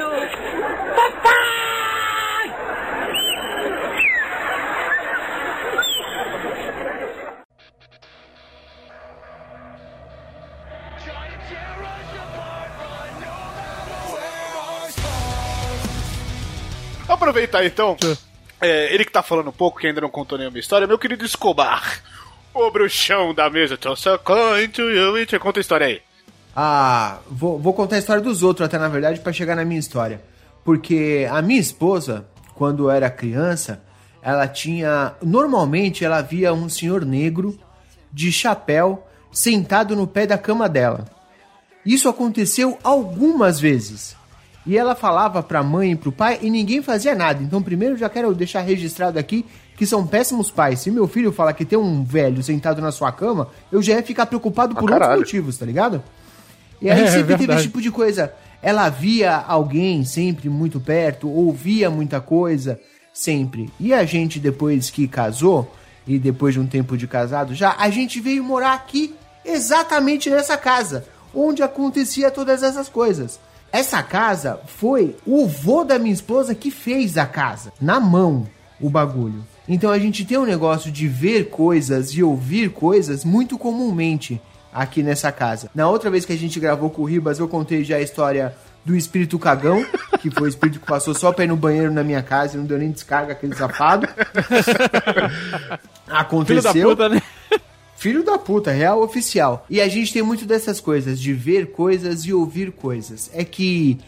Papai! Aproveitar então, é, ele que tá falando um pouco, que ainda não contou nenhuma história, meu querido Escobar, o bruxão da mesa, tô e conta a história aí. Ah, vou, vou contar a história dos outros até, na verdade, pra chegar na minha história. Porque a minha esposa, quando era criança, ela tinha... Normalmente, ela via um senhor negro de chapéu sentado no pé da cama dela. Isso aconteceu algumas vezes. E ela falava pra mãe e pro pai e ninguém fazia nada. Então, primeiro, já quero deixar registrado aqui que são péssimos pais. Se meu filho falar que tem um velho sentado na sua cama, eu já ia ficar preocupado por outros caralho. motivos, tá ligado? E aí É, sempre teve verdade. esse tipo de coisa. Ela via alguém sempre muito perto, ouvia muita coisa, sempre. E a gente, depois que casou, e depois de um tempo de casado já, a gente veio morar aqui, exatamente nessa casa, onde acontecia todas essas coisas. Essa casa foi o vô da minha esposa que fez a casa, na mão, o bagulho. Então a gente tem um negócio de ver coisas e ouvir coisas muito comumente aqui nessa casa. Na outra vez que a gente gravou com o Ribas, eu contei já a história do espírito cagão, que foi o espírito que passou só pra ir no banheiro na minha casa e não deu nem descarga aquele safado. Aconteceu. Filho da puta, né? Filho da puta, real oficial. E a gente tem muito dessas coisas, de ver coisas e ouvir coisas. É que,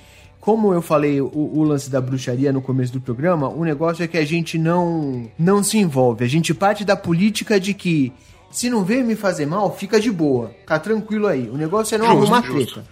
como eu falei o, o lance da bruxaria no começo do programa, o negócio é que a gente não, não se envolve. A gente parte da política de que se não veio me fazer mal, fica de boa. Tá tranquilo aí. O negócio é não Justo, arrumar justo. treta.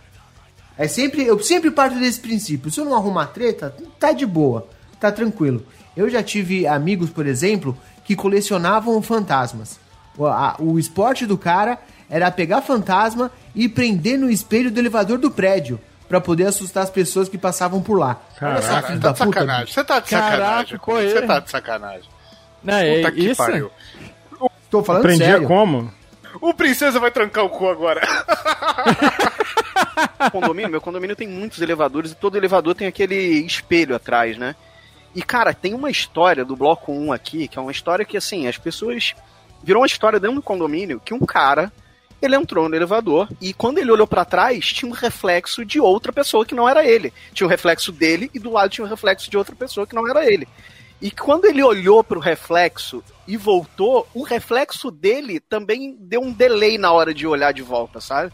É sempre, eu sempre parto desse princípio. Se eu não arrumar treta, tá de boa, tá tranquilo. Eu já tive amigos, por exemplo, que colecionavam fantasmas. O, a- o esporte do cara era pegar fantasma e prender no espelho do elevador do prédio pra poder assustar as pessoas que passavam por lá. Olha só, Caraca, filho tá da de puta. sacanagem. Você tá de Caraca, sacanagem. pô, Você tá de sacanagem. Não, é Puta que isso. pariu. Tô falando Aprendia sério. como? O princesa vai trancar o cu agora. condomínio, meu condomínio tem muitos elevadores e todo elevador tem aquele espelho atrás, né? E, cara, tem uma história do bloco 1 aqui, que é uma história que, assim, as pessoas. Virou uma história dentro do condomínio que um cara. Ele entrou no elevador e quando ele olhou pra trás, tinha um reflexo de outra pessoa que não era ele. Tinha um reflexo dele e do lado tinha um reflexo de outra pessoa que não era ele. E quando ele olhou pro reflexo e voltou, o reflexo dele também deu um delay na hora de olhar de volta, sabe?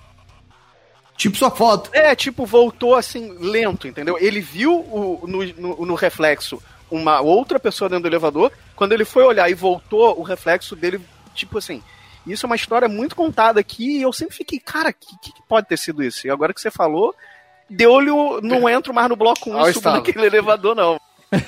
Tipo sua foto. É, tipo, voltou assim, lento, entendeu? Ele viu o- no, no- no reflexo uma outra pessoa dentro do elevador. Quando ele foi olhar e voltou, o reflexo dele, tipo assim. Isso é uma história muito contada aqui e eu sempre fiquei, cara, o que, que pode ter sido isso? E agora que você falou, deu-lhe o. Não entro mais no bloco 1 Ao e subo estalo. naquele elevador, não.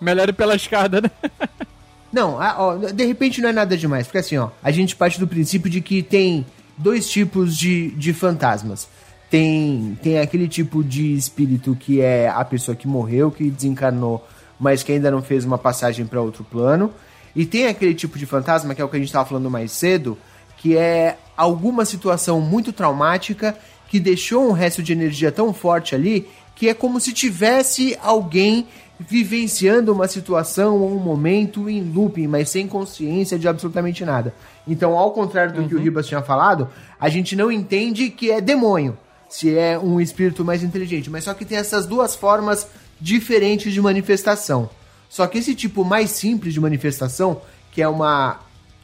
Melhor ir pela escada, né? Não, a- ó, de repente não é nada demais, porque assim, ó, a gente parte do princípio de que tem dois tipos de, de fantasmas. Tem, tem aquele tipo de espírito que é a pessoa que morreu, que desencarnou, mas que ainda não fez uma passagem para outro plano. E tem aquele tipo de fantasma, que é o que a gente estava falando mais cedo, que é alguma situação muito traumática que deixou um resto de energia tão forte ali que é como se tivesse alguém vivenciando uma situação ou um momento em looping, mas sem consciência de absolutamente nada. Então, ao contrário do que o Ribas tinha falado, a gente não entende que é demônio, se é um espírito mais inteligente, mas só que tem essas duas formas diferentes de manifestação. Só que esse tipo mais simples de manifestação, que é uma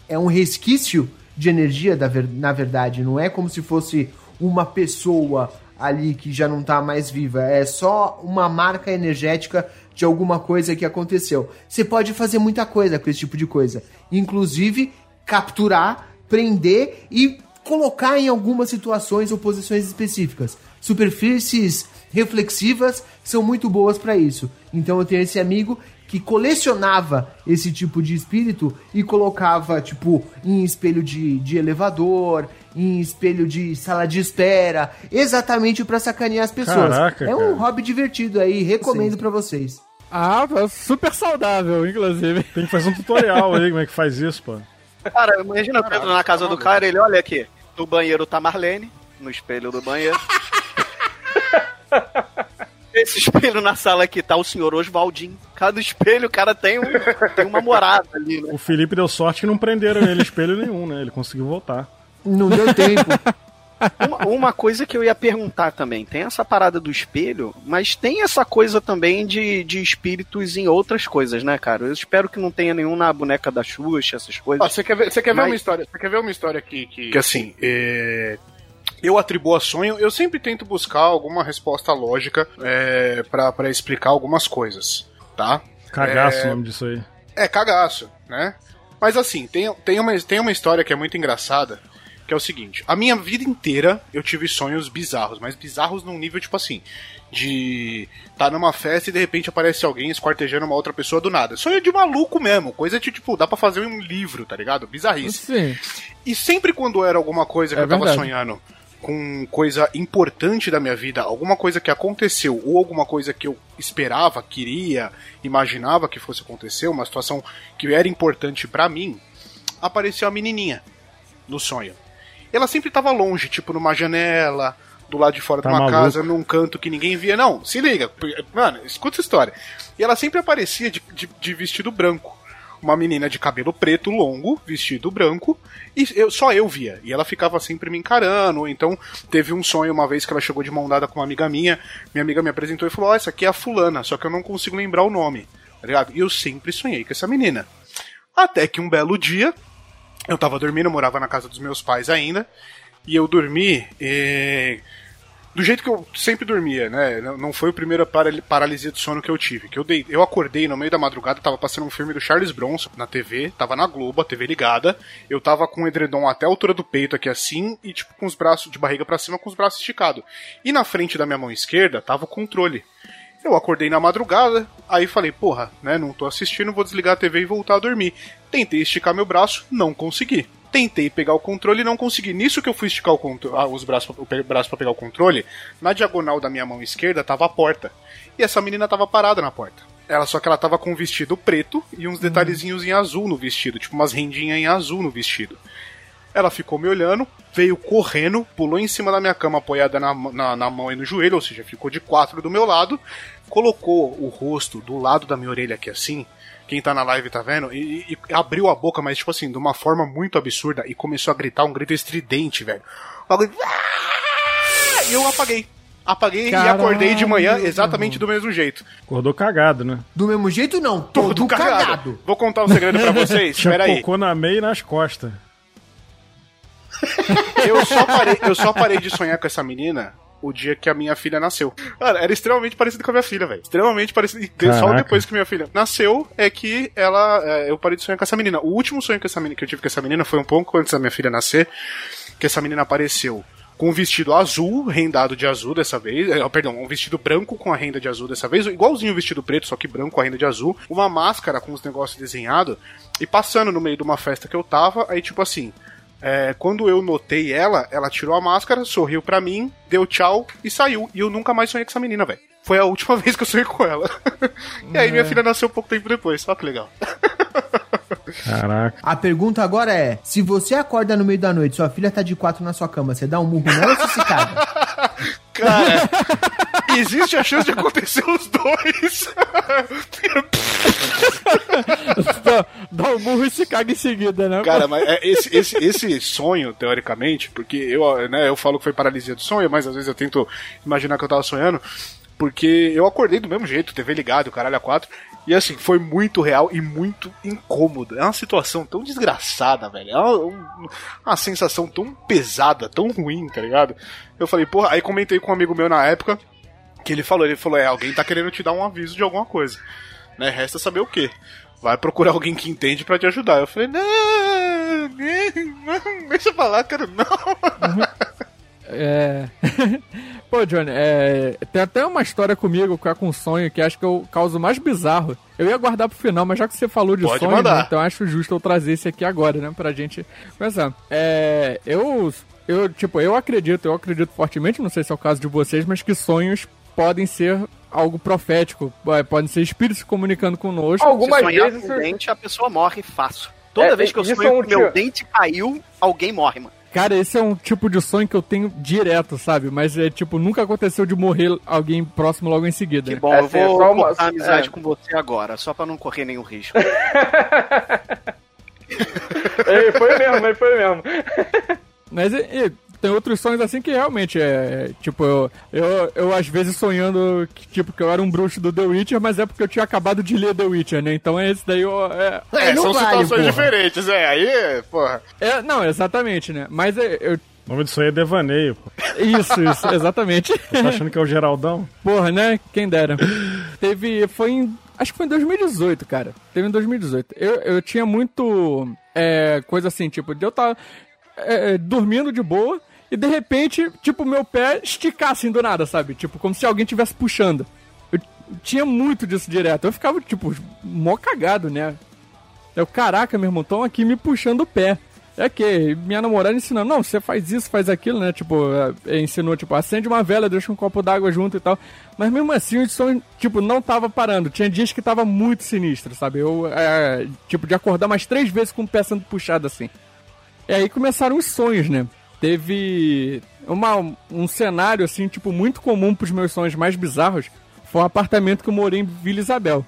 é um resquício de energia, da ver- na verdade, não é como se fosse uma pessoa ali que já não tá mais viva, é só uma marca energética de alguma coisa que aconteceu. Você pode fazer muita coisa com esse tipo de coisa, inclusive capturar, prender e colocar em algumas situações ou posições específicas. Superfícies reflexivas são muito boas para isso. Então eu tenho esse amigo que colecionava esse tipo de espírito e colocava, tipo, em espelho de, de elevador, em espelho de sala de espera, exatamente pra sacanear as pessoas. Caraca, é um cara. hobby divertido aí, recomendo pra vocês. Ah, super saudável, inclusive. Tem que fazer um tutorial aí, como é que faz isso, pô. Cara, imagina o Pedro na casa do cara, ele olha aqui. No banheiro tá Marlene, no espelho do banheiro. Esse espelho na sala aqui tá o senhor Oswaldinho. Cada espelho, o cara tem, um, tem uma morada ali, né? O Felipe deu sorte que não prenderam ele espelho nenhum, né? Ele conseguiu voltar. Não deu tempo. Uma, uma coisa que eu ia perguntar também, tem essa parada do espelho, mas tem essa coisa também de, de espíritos em outras coisas, né, cara? Eu espero que não tenha nenhum na boneca da Xuxa, essas coisas. você quer ver, você quer ver Mas- uma história? Você quer ver uma história aqui que, que assim, é, eu atribuo a sonho, eu sempre tento buscar alguma resposta lógica é, pra para explicar algumas coisas, tá? Cagaço É. o nome disso aí. É cagaço, né? Mas assim, tem, tem, uma, tem uma história que é muito engraçada, que é o seguinte: a minha vida inteira eu tive sonhos bizarros, mas bizarros num nível tipo assim, de tá numa festa e de repente aparece alguém esquartejando uma outra pessoa do nada. Sonho de maluco mesmo, coisa de tipo, dá pra fazer um livro, tá ligado? Bizarrice. Sim. E sempre quando era alguma coisa que É eu tava verdade. sonhando com coisa importante da minha vida, alguma coisa que aconteceu ou alguma coisa que eu esperava, queria, imaginava que fosse acontecer, uma situação que era importante para mim, apareceu a menininha no sonho. Ela sempre estava longe, tipo numa janela, do lado de fora Tá de uma maluco. casa, num canto que ninguém via. Não, se liga. Mano, escuta essa história. E ela sempre aparecia de, de, de vestido branco. Uma menina de cabelo preto longo, vestido branco, e eu, só eu via. E ela ficava sempre me encarando. Então, teve um sonho uma vez que ela chegou de mão dada com uma amiga minha. Minha amiga me apresentou e falou: Ó, essa aqui é a fulana, só que eu não consigo lembrar o nome. Tá ligado? E eu sempre sonhei com essa menina. Até que um belo dia, eu tava dormindo, eu morava na casa dos meus pais ainda, e eu dormi eh, do jeito que eu sempre dormia, né? Não- foi a primeira paral- paralisia do sono que eu tive. Que eu, dei, eu acordei no meio da madrugada, tava passando um filme do Charles Bronson na TV, tava na Globo, a TV ligada. Eu tava com o edredom até a altura do peito aqui assim, e tipo com os braços de barriga pra cima, com os braços esticados. E na frente da minha mão esquerda tava o controle. Eu acordei na madrugada, aí falei, porra, né, não tô assistindo, vou desligar a TV e voltar a dormir. Tentei esticar meu braço, não consegui. Tentei pegar o controle e não consegui. Nisso que eu fui esticar o ah, os braços, o braço pra pegar o controle, na diagonal da minha mão esquerda tava a porta. E essa menina tava parada na porta. Ela só que ela tava com um vestido preto e uns detalhezinhos em azul no vestido, tipo umas rendinhas em azul no vestido. Ela ficou me olhando, veio correndo, pulou em cima da minha cama apoiada na, na, na mão e no joelho, ou seja, ficou de quatro do meu lado, colocou o rosto do lado da minha orelha aqui assim, quem tá na live tá vendo, e, e- abriu a boca, mas tipo assim, de uma forma muito absurda, e começou a gritar um grito estridente, velho. "Ah!" E eu apaguei. Apaguei e acordei de manhã exatamente do mesmo jeito. Acordou cagado, né? Do mesmo jeito, não. Todo, Todo cagado. cagado. Vou contar um segredo pra vocês. Espera aí. cocô na meia e nas costas. Eu só, parei, eu só parei de sonhar com essa menina o dia que a minha filha nasceu. Cara, era extremamente parecido com a minha filha, velho. Extremamente parecido. E Só depois que minha filha nasceu é que ela. é, eu parei de sonhar com essa menina. O último sonho que, essa menina, que eu tive com essa menina foi um pouco antes da minha filha nascer. Que essa menina apareceu com um vestido azul, rendado de azul dessa vez. é, perdão, um vestido branco com a renda de azul dessa vez. Igualzinho o vestido preto, só que branco com a renda de azul. Uma máscara com os negócios desenhados. E passando no meio de uma festa que eu tava, aí tipo assim. É, quando eu notei ela, ela tirou a máscara, sorriu pra mim, deu tchau e saiu. E eu nunca mais sonhei com essa menina, velho. Foi a última vez que eu sonhei com ela. e aí minha filha nasceu pouco tempo depois, só que legal. Caraca. A pergunta agora é: se você acorda no meio da noite, sua filha tá de quatro na sua cama, você dá um murro nela ou você se caga? Cara, existe a chance de acontecer os dois. Dá- Dá um murro e se caga em seguida, né? Cara, mas é, esse, esse, esse sonho, teoricamente, porque eu, né, eu falo que foi paralisia do sonho, mas às vezes eu tento imaginar que eu tava sonhando, porque eu acordei do mesmo jeito, TV ligado, caralho a quatro, e assim, foi muito real e muito incômodo. É uma situação tão desgraçada, velho. É uma, um- uma sensação tão pesada, tão ruim, tá ligado? Eu falei, porra, aí comentei com um amigo meu na época, que ele falou, ele falou, é, alguém tá querendo te dar um aviso de alguma coisa. Né? Resta saber o quê. Vai procurar alguém que entende pra te ajudar. Eu falei, não, não deixa pra lá, cara, não. É. Pô, Johnny, é... tem até uma história comigo que é com sonho que acho que é o caso mais bizarro. Eu ia guardar pro final, mas já que você falou de Pode sonho, né, então acho justo eu trazer esse aqui agora, né? Pra gente começar. É. Eu. Eu, tipo, eu acredito, eu acredito fortemente, não sei se é o caso de vocês, mas que sonhos podem ser algo profético, é, podem ser espíritos se comunicando conosco. Algumas Se sonhar vezes com dente, a pessoa morre fácil. Toda É, vez que eu sonho é um que meu tio- dente caiu, alguém morre, mano. Cara, esse é um tipo de sonho que eu tenho direto, sabe? Mas é tipo, nunca aconteceu de morrer alguém próximo logo em seguida. Que bom, É, eu assim, é vou só uma- cortar a amizade é. com você agora, só pra não correr nenhum risco. Ei, foi mesmo, mas foi mesmo. Mas e- e tem outros sonhos assim que realmente é. Tipo, eu, eu, eu às vezes sonhando que, tipo, que eu era um bruxo do The Witcher, mas é porque eu tinha acabado de ler The Witcher, né? Então esse daí eu. É, É, não são vale, situações porra. diferentes, é. Aí, porra. é, não, exatamente, né? Mas é, eu. O nome disso aí é devaneio, pô. Isso, isso, exatamente. Tá achando que é o Geraldão? Porra, né? Quem dera. Teve. Foi em. Acho que foi em 2018, cara. Teve em 2018. Eu, eu tinha muito. É, coisa assim, tipo, de eu estar é, dormindo de boa e de repente, tipo, meu pé esticar assim do nada, sabe? Tipo, como se alguém estivesse puxando. Eu tinha muito disso direto. Eu ficava, tipo, mó cagado, né? Eu, caraca, meu irmão, estão aqui me puxando o pé. É que minha namorada ensinou, não, você faz isso, faz aquilo, né? Tipo, é, ensinou, tipo, acende uma vela, deixa um copo d'água junto e tal. Mas mesmo assim, o som, tipo, não tava parando. Tinha dias que tava muito sinistro, sabe? Eu, é, tipo, de acordar mais três vezes com o pé sendo puxado assim. E aí começaram os sonhos, né? Teve uma, um cenário, assim, tipo, muito comum pros meus sonhos mais bizarros. Foi um apartamento que eu morei em Vila Isabel,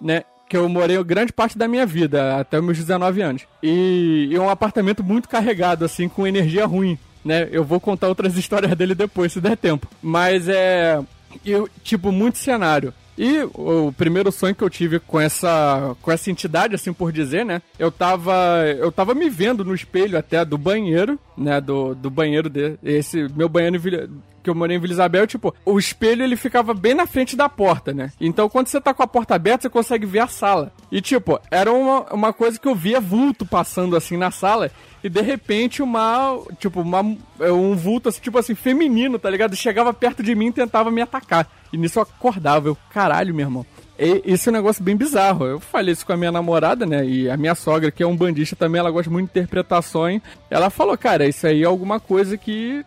né? que eu morei grande parte da minha vida, até meus 19 anos. E, e um apartamento muito carregado, assim, com energia ruim, né? Eu vou contar outras histórias dele depois, se der tempo. Mas é. Eu, tipo, muito cenário. E o primeiro sonho que eu tive com essa com essa entidade, assim por dizer, né? Eu tava eu tava me vendo no espelho até do banheiro, né? Do, do banheiro desse esse meu banheiro que eu morei em Vila Isabel, tipo, o espelho ele ficava bem na frente da porta, né? Então quando você tá com a porta aberta, você consegue ver a sala. E tipo, era uma, uma coisa que eu via vulto passando assim na sala. E de repente uma, tipo, uma, um vulto assim, tipo assim, feminino, tá ligado? Chegava perto de mim e tentava me atacar. E nisso eu acordava, eu, caralho, meu irmão. E, isso é um negócio bem bizarro. Eu falei isso com a minha namorada, né? E a minha sogra, que é um bandista também, ela gosta muito de interpretações. Ela falou, cara, isso aí é alguma coisa que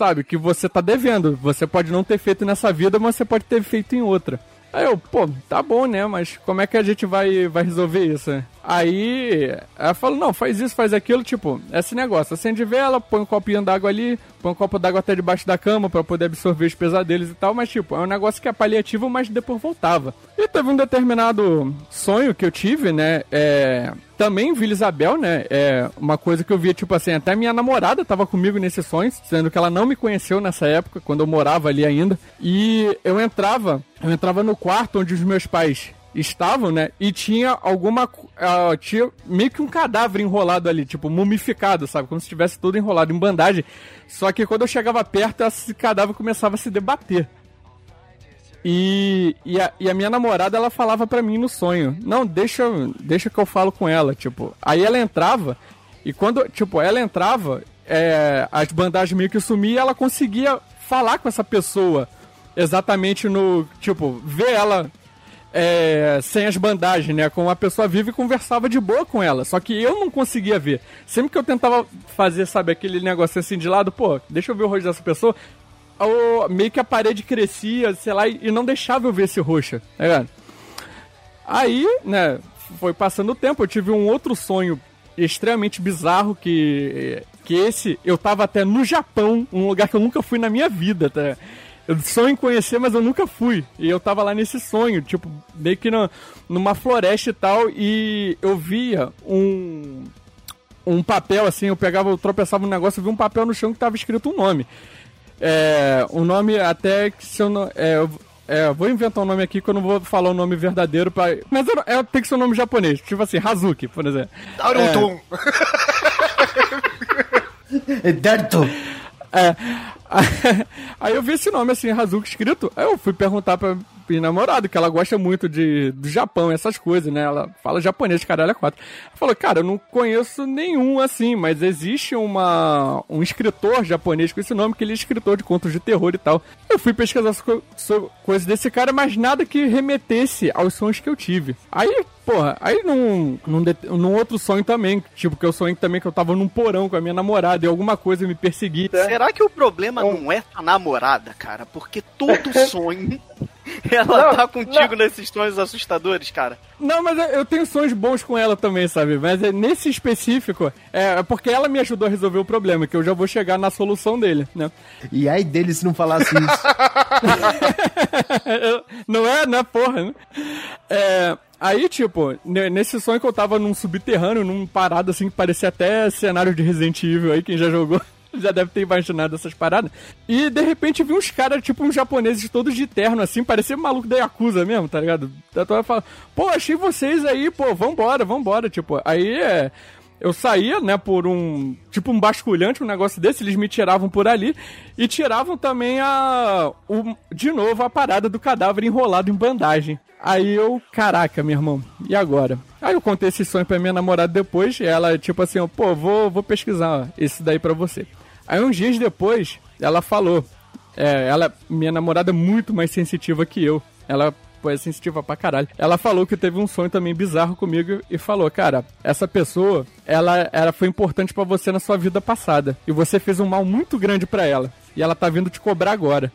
sabe, que você tá devendo. Você pode não ter feito nessa vida, mas você pode ter feito em outra. Aí eu, pô, tá bom, né? Mas como é que a gente vai, vai resolver isso? Aí ela falou, não, faz isso, faz aquilo, tipo, esse negócio, acende vela, põe um copinho d'água ali, põe um copo d'água até debaixo da cama para poder absorver os pesadelos e tal, mas tipo, é um negócio que é paliativo, mas depois voltava. E teve um determinado sonho que eu tive, né? É também Vila Isabel, né? É uma coisa que eu via, tipo assim, até minha namorada tava comigo nesses sonhos, sendo que ela não me conheceu nessa época, quando eu morava ali ainda. E eu entrava, eu entrava no quarto onde os meus pais estavam, né? E tinha alguma. Uh, tinha meio que um cadáver enrolado ali, tipo, mumificado, sabe? Como se estivesse todo enrolado em bandagem. Só que quando eu chegava perto, esse cadáver começava a se debater. E, e, a, e a minha namorada, ela falava para mim no sonho: Não, deixa, deixa que eu falo com ela, tipo. Aí ela entrava, e quando, tipo, ela entrava, é, as bandagens meio que sumiam e ela conseguia falar com essa pessoa. Exatamente no. Tipo, ver ela é, sem as bandagens, né? Com uma pessoa viva e conversava de boa com ela. Só que eu não conseguia ver. Sempre que eu tentava fazer, sabe, aquele negócio assim de lado, pô, deixa eu ver o rosto dessa pessoa. O, meio que a parede crescia, sei lá, e não deixava eu ver esse roxo, tá ligado? Aí, né, foi passando o tempo, eu tive um outro sonho extremamente bizarro que que esse eu tava até no Japão, um lugar que eu nunca fui na minha vida, tá? Eu sonho em conhecer, mas eu nunca fui. E eu tava lá nesse sonho, tipo, meio que numa floresta e tal, e eu via um um papel assim, eu pegava, eu tropeçava no negócio, eu vi um papel no chão que tava escrito um nome. É, um nome até que se eu não. É, eu, é, vou inventar um nome aqui que eu não vou falar o nome verdadeiro pra. Mas eu, é, tem que ser um nome japonês, tipo assim, Hazuki, por exemplo. Naruto! É... Naruto! É. Aí eu vi esse nome assim, Hazuki escrito. Aí eu fui perguntar pra minha namorada, que ela gosta muito de, do Japão, essas coisas, né? Ela fala japonês, caralho, é quatro. Ela falou, cara, eu não conheço nenhum assim, mas existe uma, um escritor japonês com esse nome, que ele é escritor de contos de terror e tal. Eu fui pesquisar sobre coisas desse cara, mas nada que remetesse aos sonhos que eu tive. Aí porra, aí num, num, num, outro sonho também, tipo, que eu sonhei também que eu tava num porão com a minha namorada e alguma coisa me perseguia. Será que o problema não é a namorada, cara? Porque todo sonho ela não, tá contigo não. nesses sonhos assustadores, cara. Não, mas eu tenho sonhos bons com ela também, sabe? Mas é nesse específico, é porque ela me ajudou a resolver o problema, que eu já vou chegar na solução dele, né? E aí dele se não falasse isso. não é, né, porra? Né? É, Aí, tipo, nesse sonho que eu tava num subterrâneo, num parado assim que parecia até cenário de Resident Evil aí, quem já jogou. Já deve ter imaginado essas paradas. E de repente vi uns caras, tipo, uns japoneses todos de terno, assim, parecia um maluco da Yakuza mesmo, tá ligado? Então fala, pô, achei vocês aí, pô, vambora, vambora. Tipo, aí é eu saía, né, por um. Tipo um basculhante, um negócio desse, eles me tiravam por ali e tiravam também a. O, de novo a parada do cadáver enrolado em bandagem. Aí eu, caraca, meu irmão, e agora? Aí eu contei esse sonho pra minha namorada depois, e ela, tipo assim, pô, vou, vou pesquisar esse daí pra você. Aí uns dias depois, ela falou, é, ela, minha namorada é muito mais sensitiva que eu. Ela pô, é sensitiva pra caralho. Ela falou que teve um sonho também bizarro comigo e falou, cara, essa pessoa, ela, ela foi importante pra você na sua vida passada. E você fez um mal muito grande pra ela. E ela tá vindo te cobrar agora.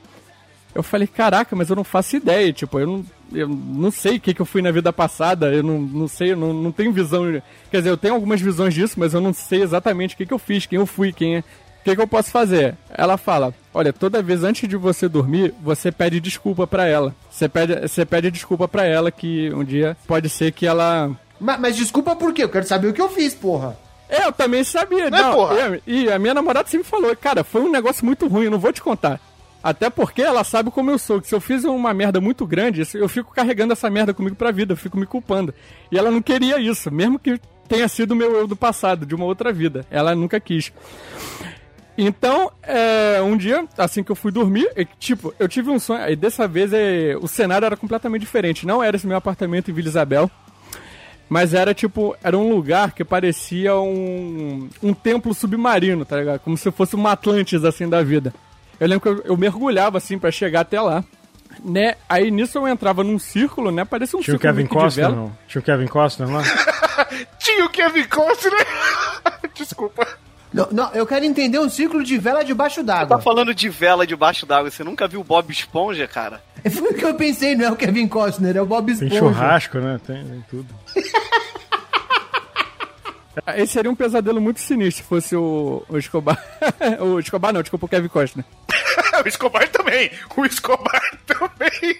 Eu falei, caraca, mas eu não faço ideia, tipo, eu não, eu não sei o que, que eu fui na vida passada, eu não, não sei, eu não, não tenho visão. Quer dizer, eu tenho algumas visões disso, mas eu não sei exatamente o que, que eu fiz, quem eu fui, quem é. Que, que eu posso fazer? Ela fala: Olha, toda vez antes de você dormir, você pede desculpa pra ela. Você pede, você pede desculpa pra ela que um dia pode ser que ela. Mas, mas desculpa por quê? Eu quero saber o que eu fiz, porra. Eu também sabia, Não é, não. porra? eu- e a minha namorada sempre falou, cara, foi um negócio muito ruim, eu não vou te contar. Até porque ela sabe como eu sou, que se eu fiz uma merda muito grande, eu fico carregando essa merda comigo pra vida, eu fico me culpando. E ela não queria isso, mesmo que tenha sido o meu eu do passado, de uma outra vida. Ela nunca quis. Então, é, um dia, assim que eu fui dormir, e, tipo, eu tive um sonho, e dessa vez é, o cenário era completamente diferente. Não era esse meu apartamento em Vila Isabel, mas era tipo, era um lugar que parecia um, um templo submarino, tá ligado? Como se fosse uma Atlantis, assim, da vida. Eu lembro que eu, eu mergulhava, assim, pra chegar até lá. Né? Aí nisso eu entrava num círculo, né? Parecia um Tinha o círculo Kevin Costner, vela. não? Tinha o Kevin Costner lá? Tinha o Kevin Costner. Desculpa. Não, não, eu quero entender um círculo de vela debaixo Tá d'água. falando de vela debaixo d'água. Você nunca viu Bob Esponja, cara? Foi o que eu pensei, não é o Kevin Costner, é o Bob Tem Esponja. churrasco, né? Tem, tem tudo. Esse seria um pesadelo muito sinistro se fosse o, o Escobar. o Escobar não, desculpa, o Kevin Costner. o Escobar também. O Escobar também.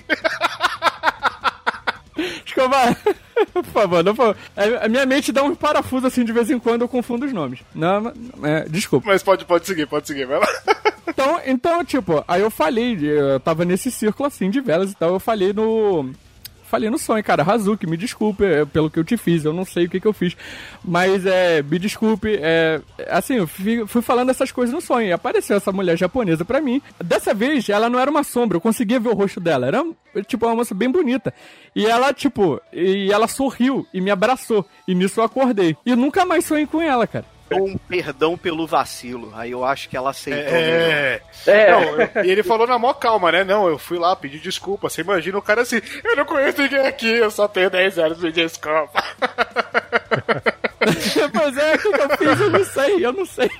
Escobar, por favor, não, por favor. A minha mente dá um parafuso assim de vez em quando, eu confundo os nomes. Não, é, desculpa. Mas pode, pode seguir, pode seguir. Vai lá. Então, então, tipo, aí eu falei, eu tava nesse círculo assim de velas e tal, eu falei no. Falei no sonho, cara, Hazuki, me desculpe é, pelo que eu te fiz, eu não sei o que, que eu fiz. Mas é, me desculpe, é. Assim, eu fui, fui falando essas coisas no sonho. E apareceu essa mulher japonesa pra mim. Dessa vez, ela não era uma sombra, eu conseguia ver o rosto dela. Era, tipo, uma moça bem bonita. E ela, tipo, e ela sorriu e me abraçou. E nisso eu acordei. E nunca mais sonhei com ela, cara. Um perdão pelo vacilo. Aí eu acho que ela aceitou. É. É. Não, eu- e ele falou na mó calma, né? Não, eu fui lá pedir desculpa. Você imagina o cara assim, eu não conheço ninguém aqui, eu só tenho 10 anos, me desculpa. pois é, o que, que eu fiz? Eu não sei, eu não sei.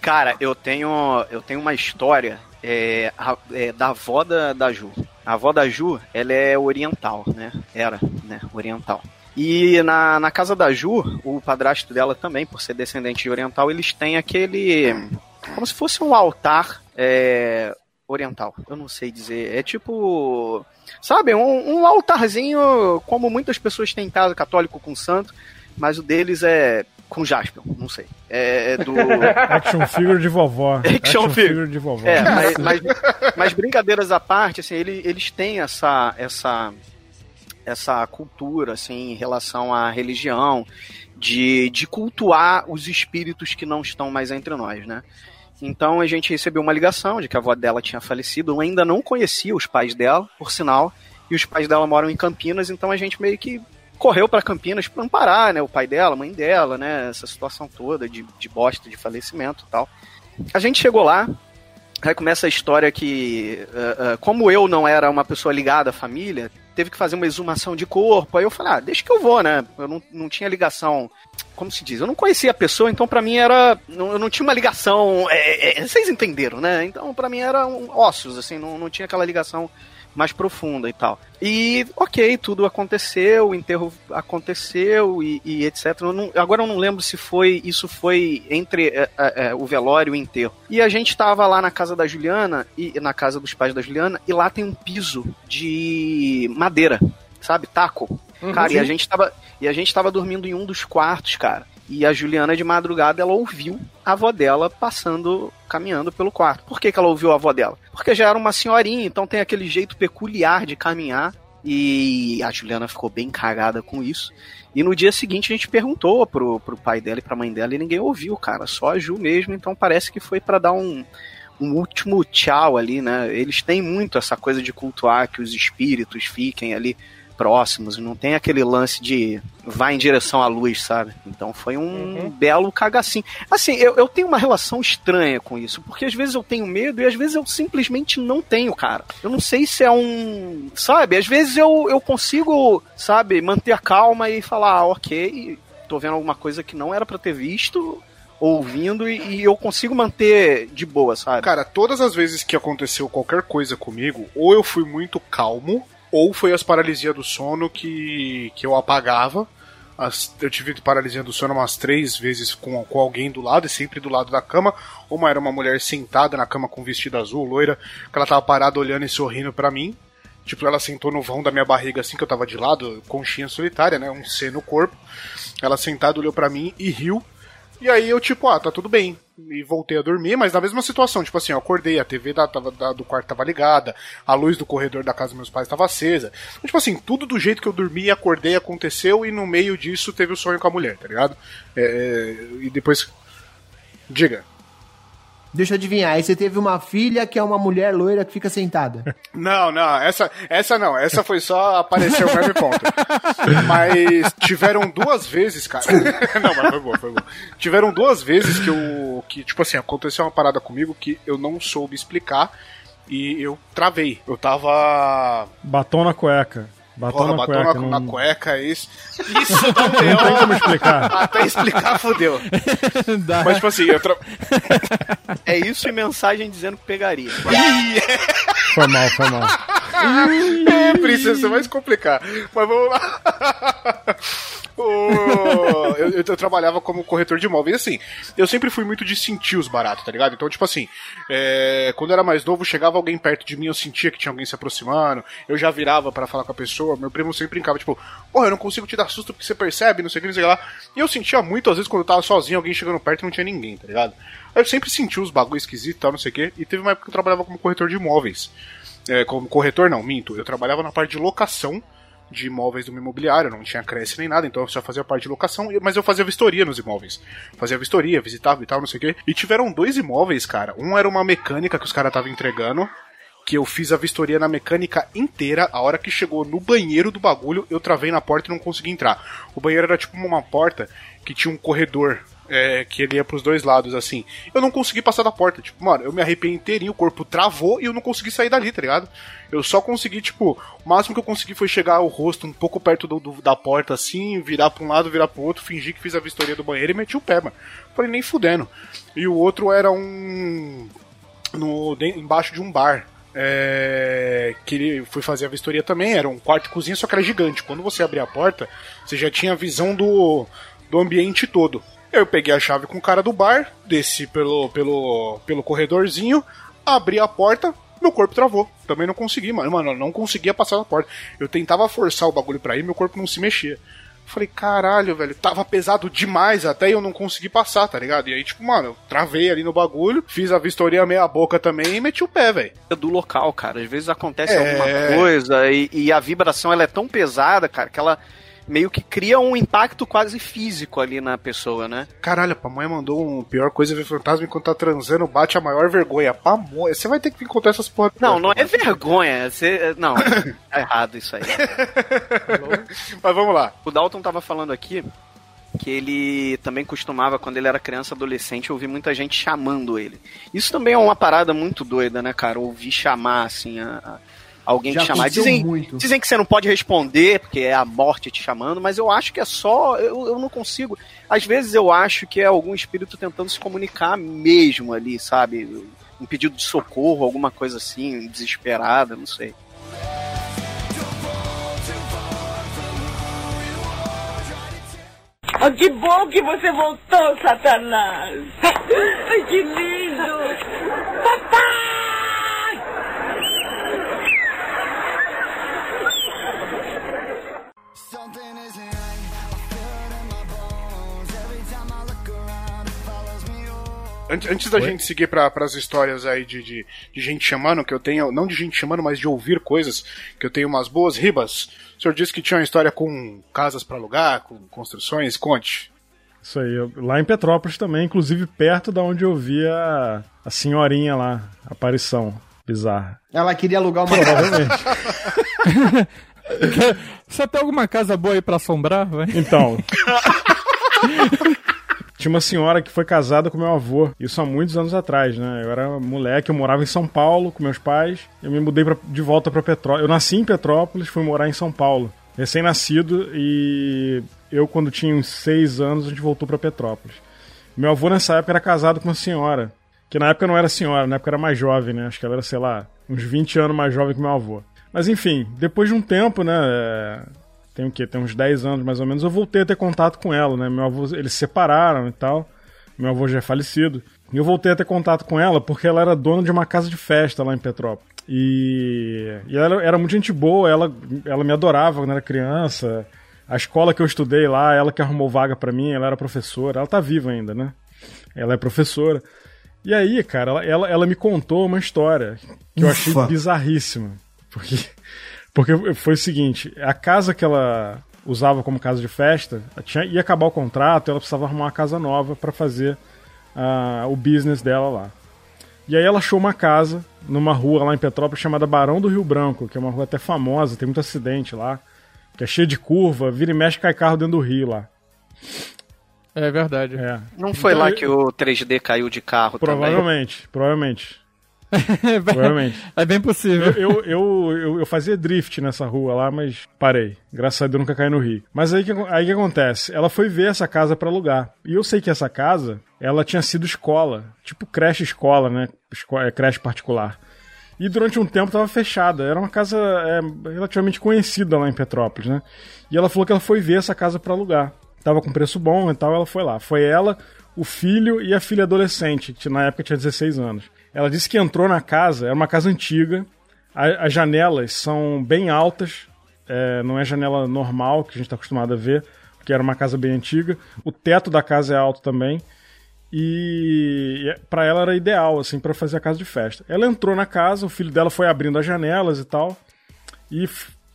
Cara, eu tenho, eu tenho uma história é, a- é, da avó da, da Ju. A avó da Ju, ela é oriental, né? Era, né? Oriental. E na, na casa da Ju, o padrasto dela também, por ser descendente de oriental, eles têm aquele. Como se fosse um altar é, oriental. Eu não sei dizer. É tipo. Sabe, um, um altarzinho, como muitas pessoas têm em casa, católico com santo, mas o deles é com Jaspion, não sei. É do. Action figure de vovó. Action figure. de vovó. É, mas, mas, mas brincadeiras à parte, assim, ele- eles têm essa, essa, essa cultura, assim, em relação à religião, de, de cultuar os espíritos que não estão mais entre nós, né? Então a gente recebeu uma ligação de que a avó dela tinha falecido. Eu ainda não conhecia os pais dela, por sinal, e os pais dela moram em Campinas, então a gente meio que correu para Campinas para amparar, né? O pai dela, a mãe dela, né? Essa situação toda de, de bosta, de falecimento e tal. A gente chegou lá, aí começa a história que, eh, eh, como eu não era uma pessoa ligada à família, teve que fazer uma exumação de corpo. Aí eu falei, ah, deixa que eu vou, né? Eu não, não tinha ligação. Como se diz? Eu não conhecia a pessoa, então pra mim era. Eu não tinha uma ligação. é, é, vocês entenderam, né? Então pra mim era um, ossos, assim, não, não tinha aquela ligação mais profunda e tal. E, ok, tudo aconteceu, o enterro aconteceu e, e etc. Eu não- agora eu não lembro se foi isso foi entre é, é, é, o velório e o enterro. E a gente tava lá na casa da Juliana, e na casa dos pais da Juliana, e lá tem um piso de madeira, sabe? Taco. cara, e a gente tava. E a gente tava dormindo em um dos quartos, cara. E a Juliana, de madrugada, ela ouviu a avó dela passando, caminhando pelo quarto. Por que, que ela ouviu a avó dela? Porque já era uma senhorinha, então tem aquele jeito peculiar de caminhar. E a Juliana ficou bem cagada com isso. E no dia seguinte a gente perguntou pro, pro pai dela e pra mãe dela e ninguém ouviu, cara. Só a Ju mesmo, então parece que foi pra dar um, um último tchau ali, né? Eles têm muito essa coisa de cultuar que os espíritos fiquem ali próximos, não tem aquele lance de vai em direção à luz, sabe? Então foi um belo cagacinho. Assim, eu, eu tenho uma relação estranha com isso, porque às vezes eu tenho medo e às vezes eu simplesmente não tenho, cara. Eu não sei se é um. Sabe? Às vezes eu, eu consigo, sabe, manter a calma e falar, ah, ok, tô vendo alguma coisa que não era pra ter visto, ouvindo, e, e eu consigo manter de boa, sabe? Cara, todas as vezes que aconteceu qualquer coisa comigo, ou eu fui muito calmo, ou foi as paralisias do sono que, que eu apagava. As- eu tive paralisia do sono umas três vezes com, com alguém do lado, e sempre do lado da cama. Uma era uma mulher sentada na cama com vestido azul, loira, que ela tava parada olhando e sorrindo pra mim. Tipo, ela sentou no vão da minha barriga assim que eu tava de lado, conchinha solitária, né? Um C no corpo. Ela sentada olhou pra mim e riu. E aí eu, tipo, ah, tá tudo bem. E voltei a dormir, mas na mesma situação, tipo assim, eu acordei, a TV da, da- do quarto tava ligada, a luz do corredor da casa dos meus pais tava acesa. Então, tipo assim, tudo do jeito que eu dormi acordei aconteceu, e no meio disso teve o sonho com a mulher, tá ligado? É, é, e depois. Diga. Deixa eu adivinhar, aí você teve uma filha que é uma mulher loira que fica sentada. Não, não, essa, essa não, essa foi só aparecer o mesmo ponto. Mas tiveram duas vezes, cara. não, mas foi bom, foi bom. Tiveram duas vezes que eu. que, tipo assim, aconteceu uma parada comigo que eu não soube explicar e eu travei. Eu tava. Batom na cueca. Batom Porra, na batom cueca. na, não, na cueca, isso. Isso dá um não tem como explicar. Até explicar, fodeu. Dá. Mas, tipo assim, eu tra... É isso e mensagem dizendo que pegaria. Foi mal, foi mal. É, princesa, você vai se complicar. Mas vamos lá. Eu, eu- eu trabalhava como corretor de imóveis. Assim, eu sempre fui muito de sentir os baratos, tá ligado? Então, tipo assim, é, quando eu era mais novo, chegava alguém perto de mim, eu sentia que tinha alguém se aproximando, eu já virava pra falar com a pessoa. Meu primo sempre brincava, tipo, porra, eu não consigo te dar susto porque você percebe, não sei o que, não sei o que lá. E eu sentia muito, às vezes, quando eu tava sozinho, alguém chegando perto e não tinha ninguém, tá ligado? Aí eu sempre senti os bagulho esquisitos e tal, não sei o que. E teve uma época que eu trabalhava como corretor de imóveis. É, como corretor, não, minto. Eu trabalhava na parte de locação de imóveis do imobiliário, não tinha creche nem nada, então eu só fazia parte de locação, mas eu fazia vistoria nos imóveis. Fazia vistoria, visitava e tal, não sei o quê. E tiveram dois imóveis, cara. Um era uma mecânica que os caras estavam entregando, que eu fiz a vistoria na mecânica inteira. A hora que chegou no banheiro do bagulho, eu travei na porta e não consegui entrar. O banheiro era tipo uma porta que tinha um corredor. é, que ele ia pros dois lados, assim. Eu não consegui passar da porta. Tipo, mano, eu me arrepiei inteirinho, o corpo travou e eu não consegui sair dali, tá ligado? Eu só consegui, tipo, o máximo que eu consegui foi chegar o rosto um pouco perto do, do- da porta, assim, virar pra um lado, virar pro outro, fingir que fiz a vistoria do banheiro e meti o pé, mano. Falei, nem fudendo. E o outro era um no, de- embaixo de um bar. É, que ele foi fazer a vistoria também, era um quarto e cozinha, só que era gigante. Quando você abria a porta, você já tinha a visão do, do ambiente todo. Eu peguei a chave com o cara do bar, desci pelo, pelo, pelo corredorzinho, abri a porta, meu corpo travou. Também não consegui, mano. Mano, eu não conseguia passar da porta. Eu tentava forçar o bagulho pra ir, meu corpo não se mexia. Falei, caralho, velho, tava pesado demais até eu não consegui passar, tá ligado? E aí, tipo, mano, eu travei ali no bagulho, fiz a vistoria meia boca também e meti o pé, velho. do local, cara. Às vezes acontece É. alguma coisa e, e a vibração ela é tão pesada, cara, que ela meio que cria um impacto quase físico ali na pessoa, né? Caralho, a pamonha mandou um pior coisa ver fantasma enquanto tá transando, bate a maior vergonha. Pamonha, você vai ter que encontrar essas porra. Não, não é vergonha. Você, não, tá errado isso aí. Mas vamos lá. O Dalton tava falando aqui que ele também costumava, quando ele era criança, adolescente, ouvir muita gente chamando ele. Isso também é uma parada muito doida, né, cara? Ouvir chamar, assim, a, a- alguém Já te chamar. Dizem, muito. dizem que você não pode responder, porque é a morte te chamando, mas eu acho que é só. Eu, eu não consigo. Às vezes eu acho que é algum espírito tentando se comunicar mesmo ali, sabe? Um pedido de socorro, alguma coisa assim, desesperada, não sei. Ah, que bom que você voltou, Satanás! Ai, que lindo! Papai! Antes, antes da gente seguir para as histórias aí de, de, de gente chamando, que eu tenho, não de gente chamando, mas de ouvir coisas, que eu tenho umas boas ribas. O senhor disse que tinha uma história com casas para alugar, com construções, conte. Isso aí, eu- lá em Petrópolis também, inclusive perto da onde eu vi a, a senhorinha lá, a aparição bizarra. Ela queria alugar uma casa. Provavelmente. Você tem alguma casa boa aí pra assombrar? Vai? Então. Tinha uma senhora que foi casada com meu avô, isso há muitos anos atrás, né? Eu era moleque, eu morava em São Paulo com meus pais, eu me mudei pra, de volta para Petrópolis. Eu nasci em Petrópolis, fui morar em São Paulo, recém-nascido, e eu, quando tinha uns seis anos, a gente voltou para Petrópolis. Meu avô, nessa época, era casado com uma senhora, que na época não era senhora, na época era mais jovem, né? Acho que ela era, sei lá, uns 20 anos mais jovem que meu avô. Mas enfim, depois de um tempo, né? Tem o quê? Tem uns 10 anos mais ou menos, eu voltei a ter contato com ela, né? Meu avô, eles se separaram e tal. Meu avô já é falecido. E eu voltei a ter contato com ela porque ela era dona de uma casa de festa lá em Petrópolis. E, e ela era, muito gente boa, ela, ela me adorava quando era criança. A escola que eu estudei lá, ela que arrumou vaga pra mim, ela era professora. Ela tá viva ainda, né? Ela é professora. E aí, cara, ela, ela, ela me contou uma história que eu achei Ufa. bizarríssima. Porque, porque foi o seguinte: a casa que ela usava como casa de festa tinha, ia acabar o contrato, ela precisava arrumar uma casa nova pra fazer ah, o business dela lá. E aí ela achou uma casa numa rua lá em Petrópolis chamada Barão do Rio Branco, que é uma rua até famosa, tem muito acidente lá, que é cheia de curva, vira e mexe cai carro dentro do rio lá. É verdade. É. Não foi Então, lá que o 3D caiu de carro também? Provavelmente, provavelmente. Provavelmente. É bem possível. Eu, eu, eu, eu, eu fazia drift nessa rua lá, mas parei. Graças a Deus nunca caí no rio. Mas aí que, aí que acontece? Ela foi ver essa casa pra alugar. E eu sei que essa casa, ela tinha sido escola. Tipo creche escola, né? Esco é, creche particular. E durante um tempo estava fechada. Era uma casa é, relativamente conhecida lá em Petrópolis, né? E ela falou que ela foi ver essa casa pra alugar. Tava com preço bom e tal, ela foi lá. Foi ela, o filho e a filha adolescente, que na época tinha 16 anos. Ela disse que entrou na casa, era uma casa antiga, a- as janelas são bem altas, é, não é janela normal que a gente está acostumado a ver, porque era uma casa bem antiga. O teto da casa é alto também. E para ela era ideal, assim, para fazer a casa de festa. Ela entrou na casa, o filho dela foi abrindo as janelas e tal, e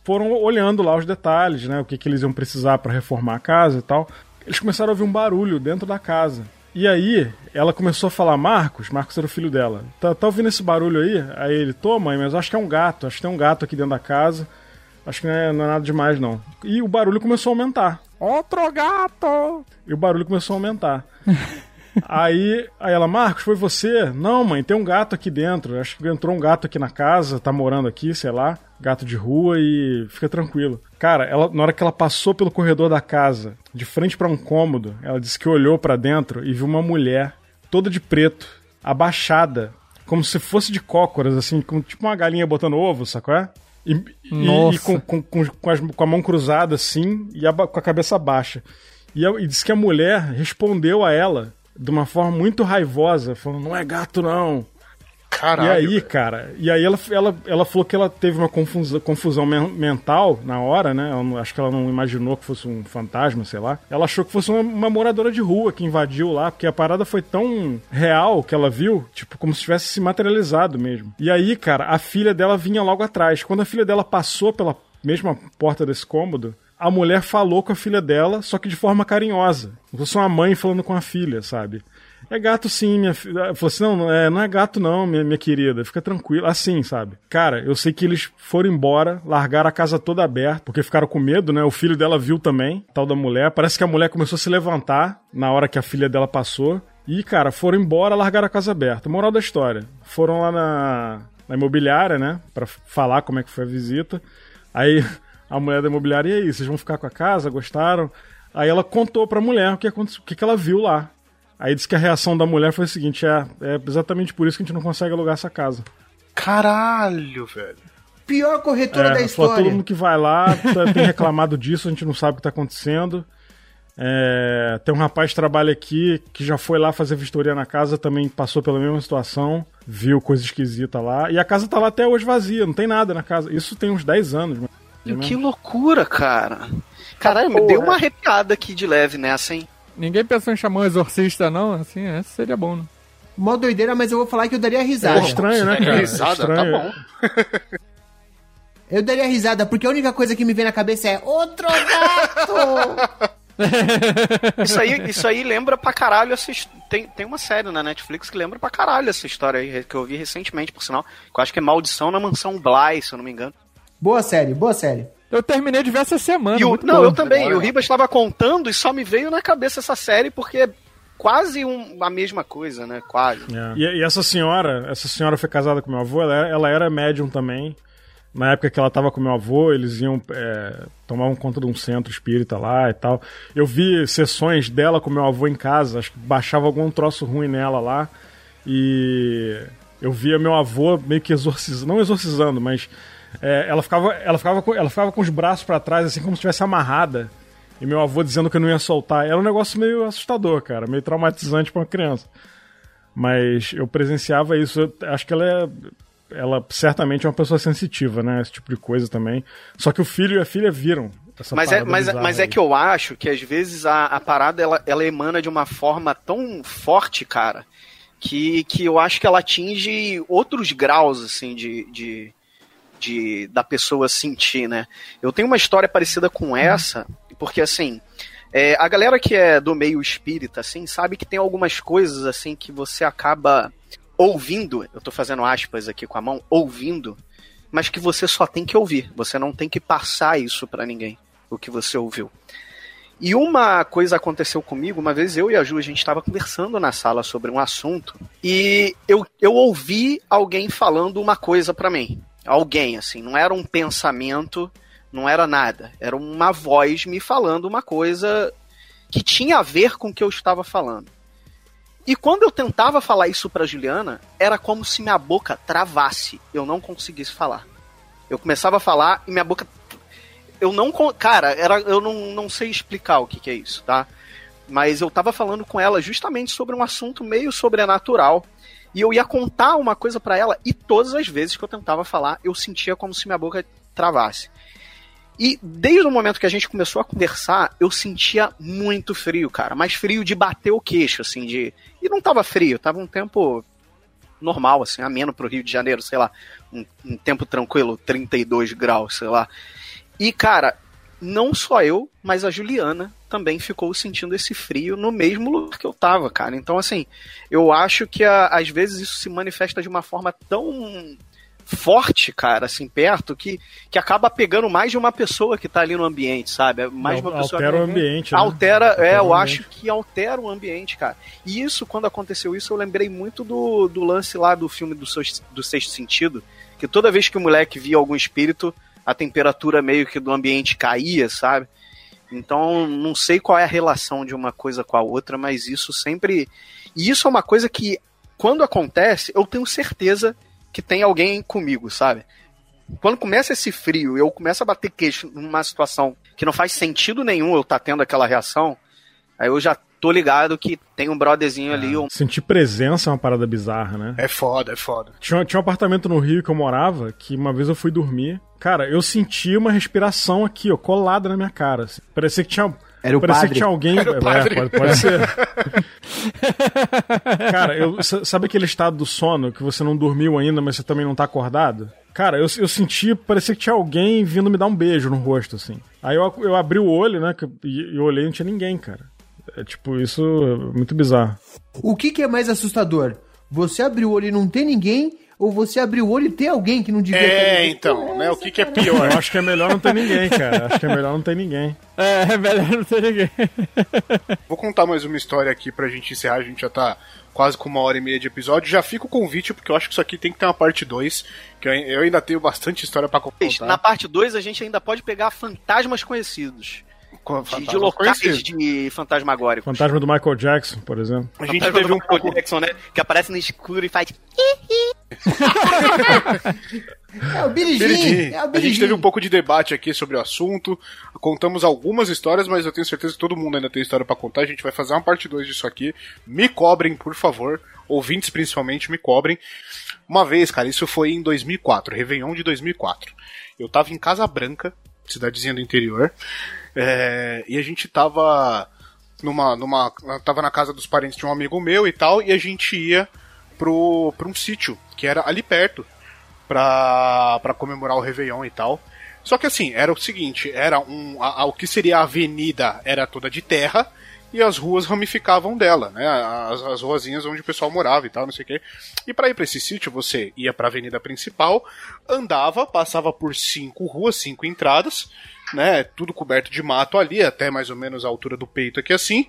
foram olhando lá os detalhes, né? O que, que eles iam precisar para reformar a casa e tal. Eles começaram a ouvir um barulho dentro da casa. E aí, ela começou a falar, Marcos, Marcos era o filho dela, tá, tá ouvindo esse barulho aí? Aí ele, tô mãe, mas acho que é um gato, acho que tem um gato aqui dentro da casa, acho que não é, não é nada demais não. E o barulho começou a aumentar. Outro gato! E o barulho começou a aumentar. aí, aí ela, Marcos, foi você? Não, mãe, tem um gato aqui dentro. Acho que entrou um gato aqui na casa, tá morando aqui, sei lá. Gato de rua e fica tranquilo. Cara, ela, na hora que ela passou pelo corredor da casa, de frente pra um cômodo, ela disse que olhou pra dentro e viu uma mulher toda de preto, abaixada, como se fosse de cócoras, assim, como tipo uma galinha botando ovo, sacou? É? E, e- e com, com, com, com as- com a mão cruzada assim e a com a cabeça baixa. E, a- e disse que a mulher respondeu a ela de uma forma muito raivosa, falando: não é gato, não. Caralho. e aí, velho. cara, e aí ela, ela, ela falou que ela teve uma confusão, confusão men- mental na hora, né? Não- acho que ela não imaginou que fosse um fantasma, sei lá. Ela achou que fosse uma, uma moradora de rua que invadiu lá, porque a parada foi tão real que ela viu, tipo, como se tivesse se materializado mesmo. E aí, cara, a filha dela vinha logo atrás. Quando a filha dela passou pela mesma porta desse cômodo, a mulher falou com a filha dela, só que de forma carinhosa. Como se uma mãe falando com a filha, sabe? É gato sim, minha filha. Falou assim: não, não é, não é gato não, minha, minha querida. Fica tranquila. Assim, sabe? Cara, eu sei que eles foram embora, largaram a casa toda aberta, porque ficaram com medo, né? O filho dela viu também, tal da mulher. Parece que a mulher começou a se levantar na hora que a filha dela passou. E, cara, foram embora, largaram a casa aberta. Moral da história: foram lá na, na imobiliária, né? Pra falar como é que foi a visita. Aí a mulher da imobiliária, e aí, vocês vão ficar com a casa? Gostaram? Aí ela contou pra mulher o que, aconteceu, o que, que ela viu lá. Aí disse que a reação da mulher foi a seguinte: é, é exatamente por isso que a gente não consegue alugar essa casa. Caralho, velho. Pior corretora É, da falou, história. todo mundo que vai lá tá- tem reclamado disso, a gente não sabe o que tá acontecendo. É, tem um rapaz que trabalha aqui que já foi lá fazer vistoria na casa, também passou pela mesma situação, viu coisa esquisita lá. E a casa tá lá até hoje vazia, não tem nada na casa. Isso tem uns 10 anos. mano. Que loucura, cara. Caralho, me deu uma arrepiada aqui de leve nessa, hein? Ninguém pensou em chamar um exorcista, não? Assim, essa seria bom, né? Mó doideira, mas eu vou falar que eu daria risada. É estranho, né, cara? É Risada, estranho. tá bom. Eu daria risada, porque a única coisa que me vem na cabeça é outro gato! Isso aí, isso aí lembra pra caralho essa tem, tem uma série na Netflix que lembra pra caralho essa história aí, que eu vi recentemente, por sinal. Que eu acho que é Maldição na Mansão Bly, se eu não me engano. Boa série, boa série. Eu terminei de ver essa semana. E o- muito não, bom. eu também. E o Ribas estava contando e só me veio na cabeça essa série porque é quase um- a mesma coisa, né? Quase. É. E, e essa senhora, essa senhora foi casada com meu avô, ela, ela era médium também. Na época que ela tava com meu avô, eles iam é, tomavam conta de um centro espírita lá e tal. Eu vi sessões dela com meu avô em casa, acho que baixava algum troço ruim nela lá. E eu via meu avô meio que exorcizando, não exorcizando, mas é, ela, ficava, ela, ficava com, ela ficava com os braços pra trás, assim como se estivesse amarrada. E meu avô dizendo que eu não ia soltar. Era um negócio meio assustador, cara, meio traumatizante pra uma criança. Mas eu presenciava isso. Eu acho que ela é. Ela certamente é uma pessoa sensitiva, né? Esse tipo de coisa também. Só que o filho e a filha viram. Essa Mas é, mas, mas é aí. que eu acho que às vezes a, a parada ela, ela emana de uma forma tão forte, cara, que, que eu acho que ela atinge outros graus, assim, de, de, de da pessoa sentir, né? Eu tenho uma história parecida com essa, porque assim. é, a galera que é do meio espírita, assim, sabe que tem algumas coisas, assim, que você acaba ouvindo, eu tô fazendo aspas aqui com a mão, ouvindo, mas que você só tem que ouvir. Você não tem que passar isso pra ninguém, o que você ouviu. E uma coisa aconteceu comigo, uma vez eu e a Ju, a gente estava conversando na sala sobre um assunto, e eu, eu ouvi alguém falando uma coisa pra mim. Alguém, assim, não era um pensamento, não era nada. Era uma voz me falando uma coisa que tinha a ver com o que eu estava falando. E quando eu tentava falar isso pra Juliana, era como se minha boca travasse. Eu não conseguisse falar. Eu começava a falar e minha boca. Eu não. Cara, era, eu não, não sei explicar o que, que é isso, tá? Mas eu tava falando com ela justamente sobre um assunto meio sobrenatural. E eu ia contar uma coisa pra ela, e todas as vezes que eu tentava falar, eu sentia como se minha boca travasse. E desde o momento que a gente começou a conversar, eu sentia muito frio, cara. Mas frio de bater o queixo, assim, de. E não tava frio, tava um tempo normal, assim, ameno pro Rio de Janeiro, sei lá. Um, um tempo tranquilo, 32 graus, sei lá. E, cara, não só eu, mas a Juliana também ficou sentindo esse frio no mesmo lugar que eu tava, cara. Então, assim, eu acho que a- às vezes isso se manifesta de uma forma tão forte, cara, assim, perto, que, que acaba pegando mais de uma pessoa que tá ali no ambiente, sabe? Mais uma pessoa Altera o ambiente, né? Altera, Altera é, eu acho que altera o ambiente, cara. E isso, quando aconteceu isso, eu lembrei muito do, do lance lá do filme do, Seu- do Sexto Sentido, que toda vez que o moleque via algum espírito, a temperatura meio que do ambiente caía, sabe? Então, não sei qual é a relação de uma coisa com a outra, mas isso sempre. E isso é uma coisa que, quando acontece, eu tenho certeza que tem alguém comigo, sabe? Quando começa esse frio, eu começo a bater queixo numa situação que não faz sentido nenhum eu estar tendo aquela reação, aí eu já tô ligado que tem um brotherzinho ali, um Sentir presença é uma parada bizarra, né? É foda, é foda. Tinha, tinha um apartamento no Rio que eu morava, que uma vez eu fui dormir. Cara, eu senti uma respiração aqui, ó, colada na minha cara. assim. Parecia que tinha. Era o parecia padre. que tinha alguém. Era o É, padre. pode, pode ser. Cara, eu, sa- sabe aquele estado do sono que você não dormiu ainda, mas você também não tá acordado? Cara, eu, eu senti, parecia que tinha alguém vindo me dar um beijo no rosto, assim. Aí eu, eu abri o olho, né? E eu olhei e não tinha ninguém, cara. É tipo, isso é muito bizarro. O que, que é mais assustador? Você abrir o olho e não ter ninguém? Ou você abrir o olho e ter alguém que não devia ter É, ninguém? então, né? O que, que é Eu pior? acho que é melhor não ter ninguém, cara. Acho que é melhor não ter ninguém. É, é melhor não ter ninguém. Vou contar mais uma história aqui pra gente encerrar. A gente já tá quase com uma hora e meia de episódio. Já fica o convite, porque eu acho que isso aqui tem que ter uma parte 2. Que eu, eu ainda tenho bastante história pra contar. Na parte 2 a gente ainda pode pegar fantasmas conhecidos. De, de fantasma locais de. Fantasma do Michael Jackson, por exemplo. A gente Fantasma teve um Michael pouco. Jackson, né? Que aparece no escuro e faz. É o Billy Billy Jean, Jean. é o A gente Jean. teve um pouco de debate aqui sobre o assunto. Contamos algumas histórias, mas eu tenho certeza que todo mundo ainda tem história pra contar. A gente vai fazer uma parte 2 disso aqui. Me cobrem, por favor. Ouvintes principalmente, me cobrem. Uma vez, cara, isso foi em 2004, Réveillon de 2004. Eu tava em Casa Branca, cidadezinha do interior, é, e a gente tava numa, numa. tava na casa dos parentes de um amigo meu e tal, e a gente ia pro, pra um sítio, que era ali perto, pra, pra comemorar o Réveillon e tal. Só que assim, era o seguinte, era um. A, a- o que seria a avenida era toda de terra, e as ruas ramificavam dela, né? As, as ruazinhas onde o pessoal morava e tal, não sei o quê. E para ir para esse sítio, você ia para a avenida principal, andava, passava por cinco ruas, cinco entradas, né? Tudo coberto de mato ali, até mais ou menos a altura do peito aqui assim.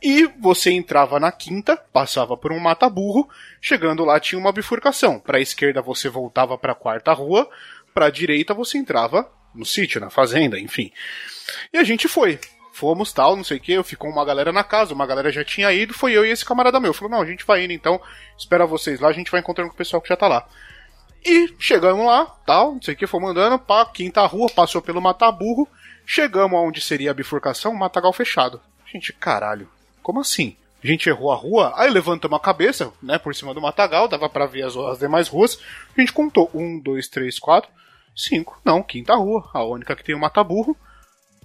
E você entrava na quinta, passava por um mata-burro, chegando lá tinha uma bifurcação. Para a esquerda você voltava para a quarta rua, para a direita você entrava no sítio, na fazenda, enfim. E a gente foi. Fomos tal, não sei o que, ficou uma galera na casa, uma galera já tinha ido, foi eu e esse camarada meu. Falou, não, a gente vai indo então, espera vocês lá, a gente vai encontrando com o pessoal que já tá lá. E chegamos lá, tal, não sei o que, fomos andando, pá, quinta rua, passou pelo Mataburro, chegamos aonde seria a bifurcação, matagal fechado. Gente, caralho, como assim? A gente errou a rua, aí levantamos a cabeça, né, por cima do matagal, dava para ver as, as demais ruas, a gente contou, um, dois, três, quatro, cinco, não, quinta rua, a única que tem o mataburro,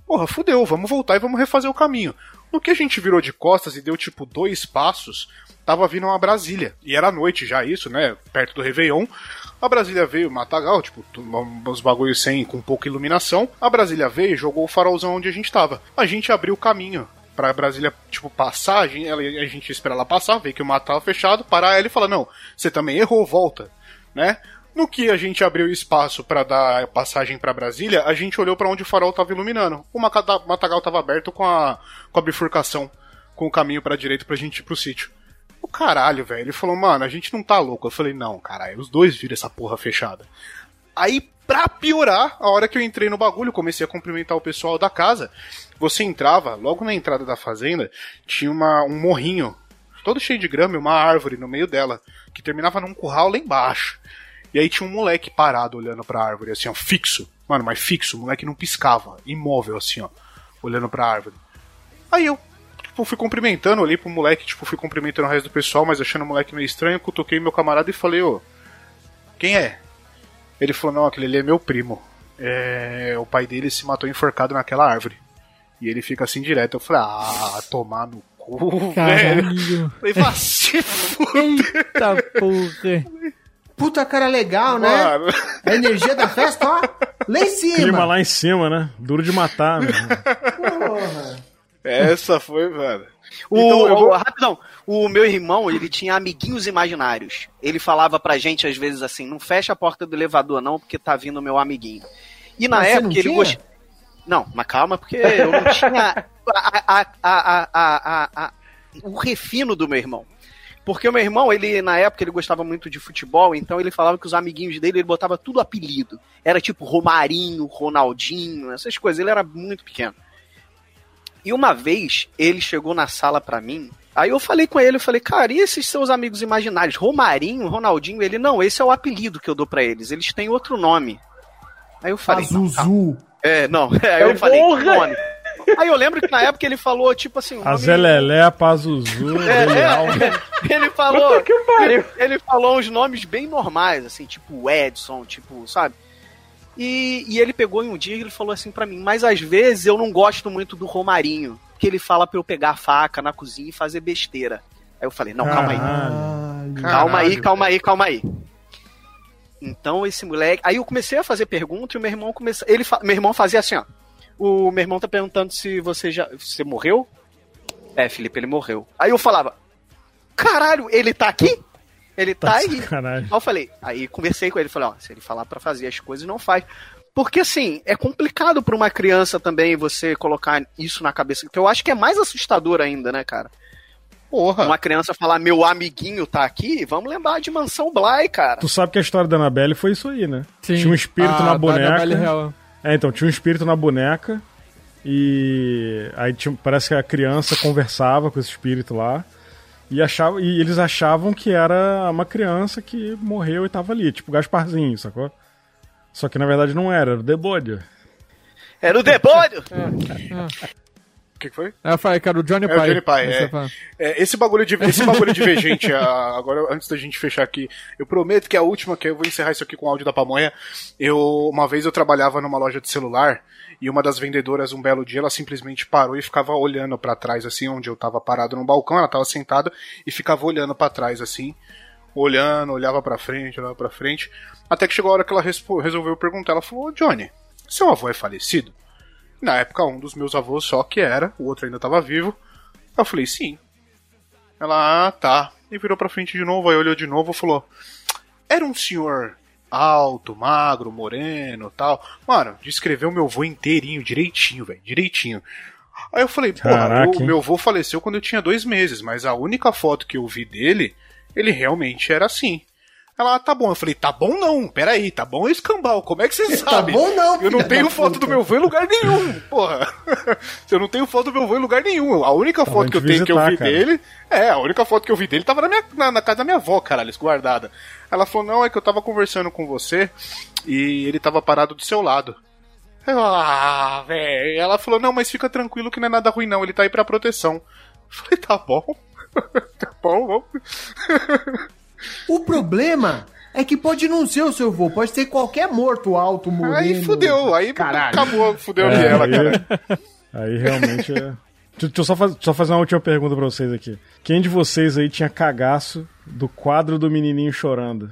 porra, fudeu, vamos voltar e vamos refazer o caminho. No que a gente virou de costas e deu tipo dois passos, tava vindo uma Brasília. E era noite já isso, né? Perto do Réveillon. A Brasília veio, Matagal, tipo, uns bagulhos sem, com pouca iluminação. A Brasília veio e jogou o farolzão onde a gente tava. A gente abriu o caminho pra Brasília, tipo, passar, a gente, a gente espera ela passar, ver que o mato tava fechado, parar ela e falar, não, você também errou, volta, né? No que a gente abriu espaço para dar passagem para Brasília, a gente olhou para onde o farol tava iluminando. O matagal tava aberto com a, com a bifurcação, com o caminho para direita pra gente ir pro sítio. O caralho, velho. Ele falou, mano, a gente não tá louco. Eu falei, não, caralho, os dois viram essa porra fechada. Aí, pra piorar, a hora que eu entrei no bagulho, comecei a cumprimentar o pessoal da casa. Você entrava, logo na entrada da fazenda, tinha uma, um morrinho, todo cheio de grama e uma árvore no meio dela, que terminava num curral lá embaixo. E aí tinha um moleque parado olhando pra árvore, assim, ó, fixo. Mano, mas fixo, o moleque não piscava, imóvel, assim, ó, olhando pra árvore. Aí eu, tipo, fui cumprimentando, olhei pro moleque, tipo, fui cumprimentando o resto do pessoal, mas achando o moleque meio estranho, cutuquei meu camarada e falei, ô, quem é? Ele falou, não, aquele ali é meu primo. É, o pai dele se matou enforcado naquela árvore. E ele fica assim direto. Eu falei, ah, tomar no cu, velho. Caralho. Falei, vá se fuder. Eita porra. Puta cara legal, né? Mano. A energia da festa, ó, lá em cima. Clima lá em cima, né? Duro de matar, né? Porra. Essa foi, mano. O, Então, vou- o- rapidão, o meu irmão, ele tinha amiguinhos imaginários. Ele falava pra gente, às vezes, assim, não fecha a porta do elevador, não, porque tá vindo o meu amiguinho. E na você época não ele gostava. Não, mas calma, porque eu não tinha a- a- a- a- a- a- a- o refino do meu irmão. Porque o meu irmão, ele, na época, ele gostava muito de futebol, então ele falava que os amiguinhos dele, ele botava tudo apelido. Era tipo Romarinho, Ronaldinho, essas coisas. Ele era muito pequeno. E uma vez ele chegou na sala pra mim. Aí eu falei com ele, eu falei, cara, e esses seus amigos imaginários? Romarinho, Ronaldinho? Ele, não, esse é o apelido que eu dou pra eles. Eles têm outro nome. Aí eu falei, não, calma. Azuzu. é, não. Aí eu falei, que nome? Aí eu lembro que na época ele falou, tipo assim, A nome- Zé Lelé, Pazuzu, É, é, ele falou, que pariu. ele, ele falou uns nomes bem normais, assim, tipo Edson, tipo, sabe? E, e ele pegou em um dia e ele falou assim pra mim, mas às vezes eu não gosto muito do Romarinho, que ele fala pra eu pegar a faca na cozinha e fazer besteira. Aí eu falei, não, calma aí. Caralho. Calma aí, calma aí, calma aí. Então esse moleque. Aí eu comecei a fazer pergunta e o meu irmão começou. Ele fa- Meu irmão fazia assim, ó. O meu irmão tá perguntando se você já. Você morreu? É, Felipe, ele morreu. Aí eu falava: Caralho, ele tá aqui? Ele tá, Tá aí. sacanagem. Aí eu falei, aí conversei com ele, falei, ó, se ele falar pra fazer as coisas, não faz. Porque assim, é complicado pra uma criança também você colocar isso na cabeça. Que eu acho que é mais assustador ainda, né, cara? Porra. Uma criança falar, meu amiguinho tá aqui, vamos lembrar de Mansão Bly, cara. Tu sabe que a história da Annabelle foi isso aí, né? Sim. Tinha um espírito Ah, na da boneca. Annabelle Real. É, então, tinha um espírito na boneca. E aí tinha- parece que a criança conversava com esse espírito lá. E, achava, e eles achavam que era uma criança que morreu e tava ali, tipo Gasparzinho, sacou? Só que na verdade não era, era o demônio. Era o demônio! O que que foi? Aí eu falei, cara, o Johnny É o Pai. Johnny Pai, é. É, esse bagulho de esse bagulho de ver gente, a- agora antes da gente fechar aqui, eu prometo que é a última, que eu vou encerrar isso aqui com o áudio da pamonha. Eu uma vez eu trabalhava numa loja de celular e uma das vendedoras um belo dia ela simplesmente parou e ficava olhando pra trás assim, onde eu tava parado no balcão, ela tava sentada e ficava olhando pra trás assim, olhando, olhava pra frente, olhava pra frente, até que chegou a hora que ela resolveu perguntar, ela falou: "Ô, "Johnny, seu avô é falecido?" Na época, um dos meus avôs só que era, o outro ainda estava vivo. Eu falei, sim. Ela, ah, tá. E virou pra frente de novo, aí olhou de novo e falou: Era um senhor alto, magro, moreno tal. Mano, descreveu meu avô inteirinho, direitinho, velho, direitinho. Aí eu falei, porra, hein? meu avô faleceu quando eu tinha dois meses, mas a única foto que eu vi dele, ele realmente era assim. Ela, tá bom. Eu falei, tá bom não, peraí, tá bom escambau, como é que você Tá sabe? bom não, Eu não tenho foto puta. do meu avô em lugar nenhum, porra. eu não tenho foto do meu avô em lugar nenhum. A única Então, foto que eu tenho que eu visitar, vi cara. dele, é, a única foto que eu vi dele tava na, minha, na, na casa da minha avó, caralho, guardada. Ela falou, não, é que eu tava conversando com você e ele tava parado do seu lado. Eu, ah, velho. Ela falou, não, mas fica tranquilo que não é nada ruim não, ele tá aí pra proteção. Eu falei, tá bom. tá bom, vamos. O problema é que pode não ser o seu vô, pode ser qualquer morto alto, moreno. Aí fudeu, aí Caralho. acabou, fudeu a É, Miela, aí, cara. aí realmente é. Deixa, deixa eu só, faz- só fazer uma última pergunta pra vocês aqui. Quem de vocês aí tinha cagaço do quadro do menininho chorando?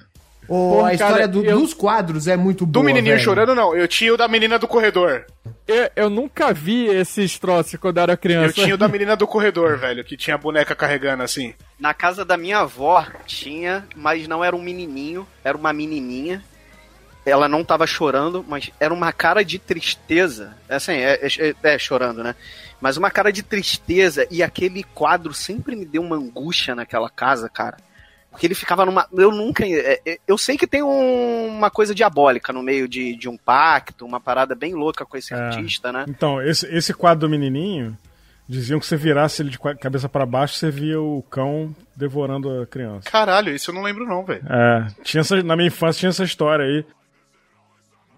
Ô, Pô, a história cara, do- eu- dos quadros é muito Do boa. menininho velho. chorando, não. Eu tinha o da menina do corredor. Eu, eu nunca vi esses troços quando eu era Eu criança. tinha o da menina do corredor, velho, que tinha a boneca carregando assim. Na casa da minha avó tinha, mas não era um menininho, era uma menininha. Ela não tava chorando, mas era uma cara de tristeza. Assim, é, é- é chorando, né? Mas uma cara de tristeza e aquele quadro sempre me deu uma angústia naquela casa, cara. Porque ele ficava numa. Eu nunca. é, é, Eu sei que tem um- uma coisa diabólica no meio de, de um pacto, uma parada bem louca com esse É. artista, né? Então, esse, esse quadro do menininho, diziam que você virasse ele de cabeça pra baixo, você via o cão devorando a criança. Caralho, isso eu não lembro não, velho. É, tinha essa, na minha infância tinha essa história aí.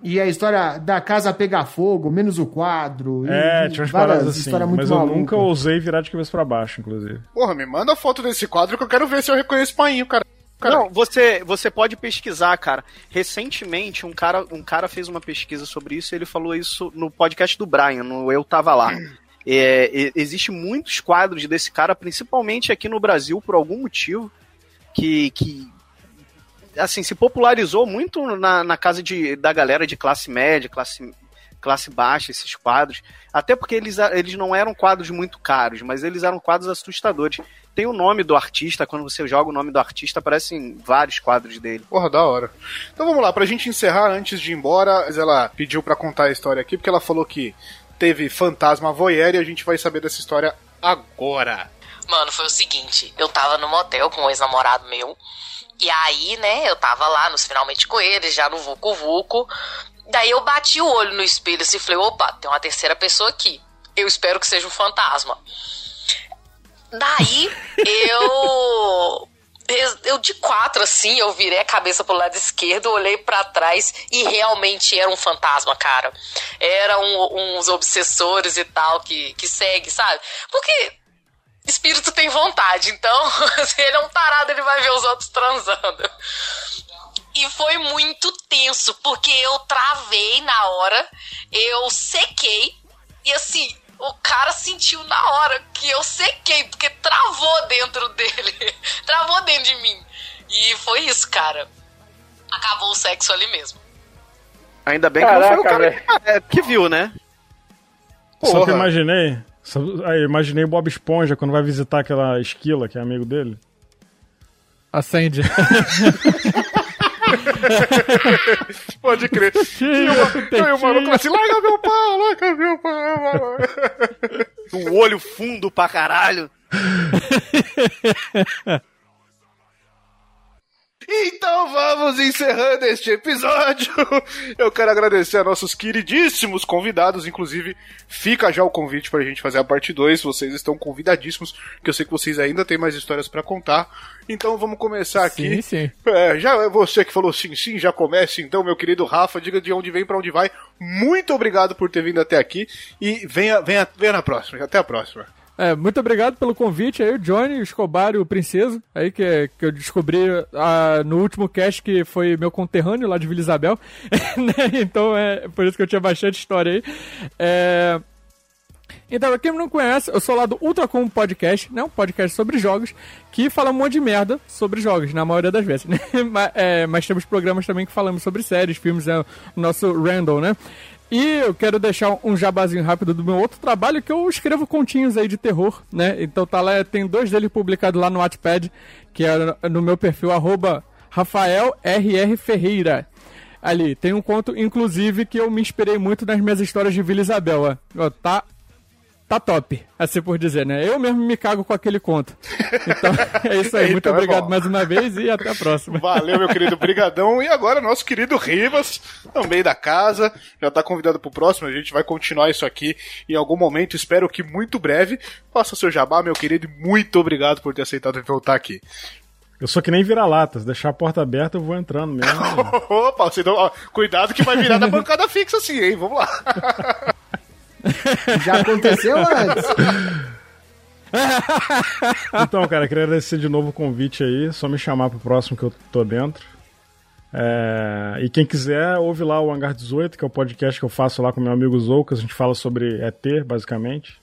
E a história da casa pegar fogo, menos o quadro. e- É, e tinha umas várias paradas assim. histórias muito Mas eu malucas. nunca ousei virar de cabeça pra baixo, inclusive. Porra, me manda a foto desse quadro que eu quero ver se eu reconheço o painho, cara. Cara, Não, você, você pode pesquisar, cara. Recentemente, um cara, um cara fez uma pesquisa sobre isso e ele falou isso no podcast do Brian, no Eu Tava Lá. É, e- existe muitos quadros desse cara, principalmente aqui no Brasil, por algum motivo, que, que assim, se popularizou muito na, na casa de, da galera de classe média, classe, classe baixa, esses quadros. Até porque eles, eles não eram quadros muito caros, mas eles eram quadros assustadores. Tem o nome do artista, quando você joga o nome do artista, aparecem vários quadros dele. Porra, da hora. Então vamos lá, pra gente encerrar, antes de ir embora, ela pediu pra contar a história aqui, porque ela falou que teve fantasma voyeur e a gente vai saber dessa história agora. Mano, foi o seguinte, eu tava no motel com um ex-namorado meu, e aí, né, eu tava lá nos finalmente com ele, já no Vucu Vucu. Daí eu bati o olho no espelho assim e falei, opa, tem uma terceira pessoa aqui. Eu espero que seja um fantasma. Daí eu. Eu, de quatro, assim, eu virei a cabeça pro lado esquerdo, olhei pra trás e realmente era um fantasma, cara. Eram uns obsessores e tal que, que segue, sabe? Porque espírito tem vontade, então se ele é um tarado, ele vai ver os outros transando. E foi muito tenso, porque eu travei na hora, eu sequei, e assim, o cara sentiu na hora que eu sequei, porque travou dentro dele, travou dentro de mim. E foi isso, cara. Acabou o sexo ali mesmo. Ainda bem que não foi o Caraca, cara que, é, que viu, né? Só que Porra. imaginei. Aí, imaginei Bob Esponja quando vai visitar aquela esquila que é amigo dele. Acende. Pode crer. O- e o maluco assim, larga meu pau, larga meu pau. O olho fundo pra caralho. Então vamos encerrando este episódio. Eu quero agradecer a nossos queridíssimos convidados. Inclusive, fica já o convite pra gente fazer a parte 2. Vocês estão convidadíssimos, que eu sei que vocês ainda têm mais histórias pra contar. Então vamos começar aqui. Sim, sim. É, já é você que falou sim, sim, já comece então, meu querido Rafa, diga de onde vem pra onde vai. Muito obrigado por ter vindo até aqui e venha, venha, venha na próxima. Até a próxima. É, muito obrigado pelo convite aí, o Johnny, o Escobar e o Princesa, aí que, que eu descobri ah, no último cast que foi meu conterrâneo lá de Vila Isabel, né? Então é por isso que eu tinha bastante história aí. É... Então, pra quem não conhece, eu sou lá do Ultracom Podcast, né? Um podcast sobre jogos, que fala um monte de merda sobre jogos, na maioria das vezes, né? mas, é, mas temos programas também que falamos sobre séries, filmes, é o nosso Randall, né? E eu quero deixar um jabazinho rápido do meu outro trabalho, que eu escrevo continhos aí de terror, né? Então tá lá, tem dois deles publicados lá no Wattpad, que é no meu perfil, arroba Ferreira. Ali, tem um conto, inclusive, que eu me inspirei muito nas minhas histórias de Vila Isabel, ó tá tá top, assim por dizer, né? Eu mesmo me cago com aquele conto. Então, é isso aí. Muito Então é obrigado bom. mais uma vez e até a próxima. Valeu, meu querido Brigadão. E agora, nosso querido Rivas, também da casa, já tá convidado pro próximo. A gente vai continuar isso aqui em algum momento, espero que muito breve. Faça seu jabá, meu querido, e muito obrigado por ter aceitado voltar aqui. Eu sou que nem vira-latas, deixar a porta aberta eu vou entrando mesmo. Opa, você não, ó, cuidado que vai virar da bancada fixa assim, hein? Vamos lá. Já aconteceu antes. Então, cara, queria agradecer de novo o convite aí. Só me chamar pro próximo que eu tô dentro. É, E quem quiser, ouve lá o Hangar 18, que é o podcast que eu faço lá com meu amigo Zoucas. A gente fala sobre ET, basicamente.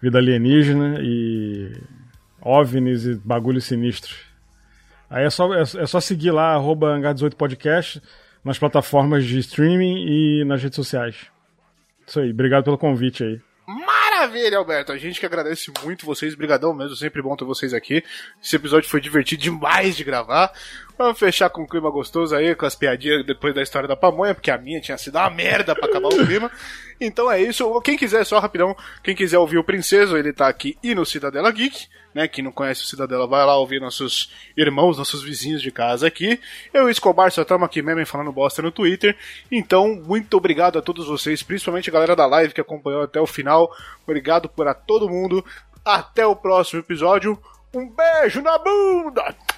Vida alienígena e OVNIs e bagulho sinistro. Aí é só, é, é só seguir lá, arroba Hangar 18 Podcast, nas plataformas de streaming e nas redes sociais. Isso aí, obrigado pelo convite aí. Maravilha, Alberto. A gente que agradece muito vocês. Brigadão mesmo, sempre bom ter vocês aqui. Esse episódio foi divertido demais de gravar. Vamos fechar com um clima gostoso aí, com as piadinhas depois da história da pamonha, porque a minha tinha sido uma merda pra acabar o clima. Então é isso. Quem quiser, só rapidão, quem quiser ouvir o Princeso, ele tá aqui e no Cidadela Geek, né? Quem não conhece o Cidadela, vai lá ouvir nossos irmãos, nossos vizinhos de casa aqui. Eu e o Escobar só estamos aqui mesmo falando bosta no Twitter. Então, muito obrigado a todos vocês, principalmente a galera da live que acompanhou até o final. Obrigado por a todo mundo. Até o próximo episódio. Um beijo na bunda!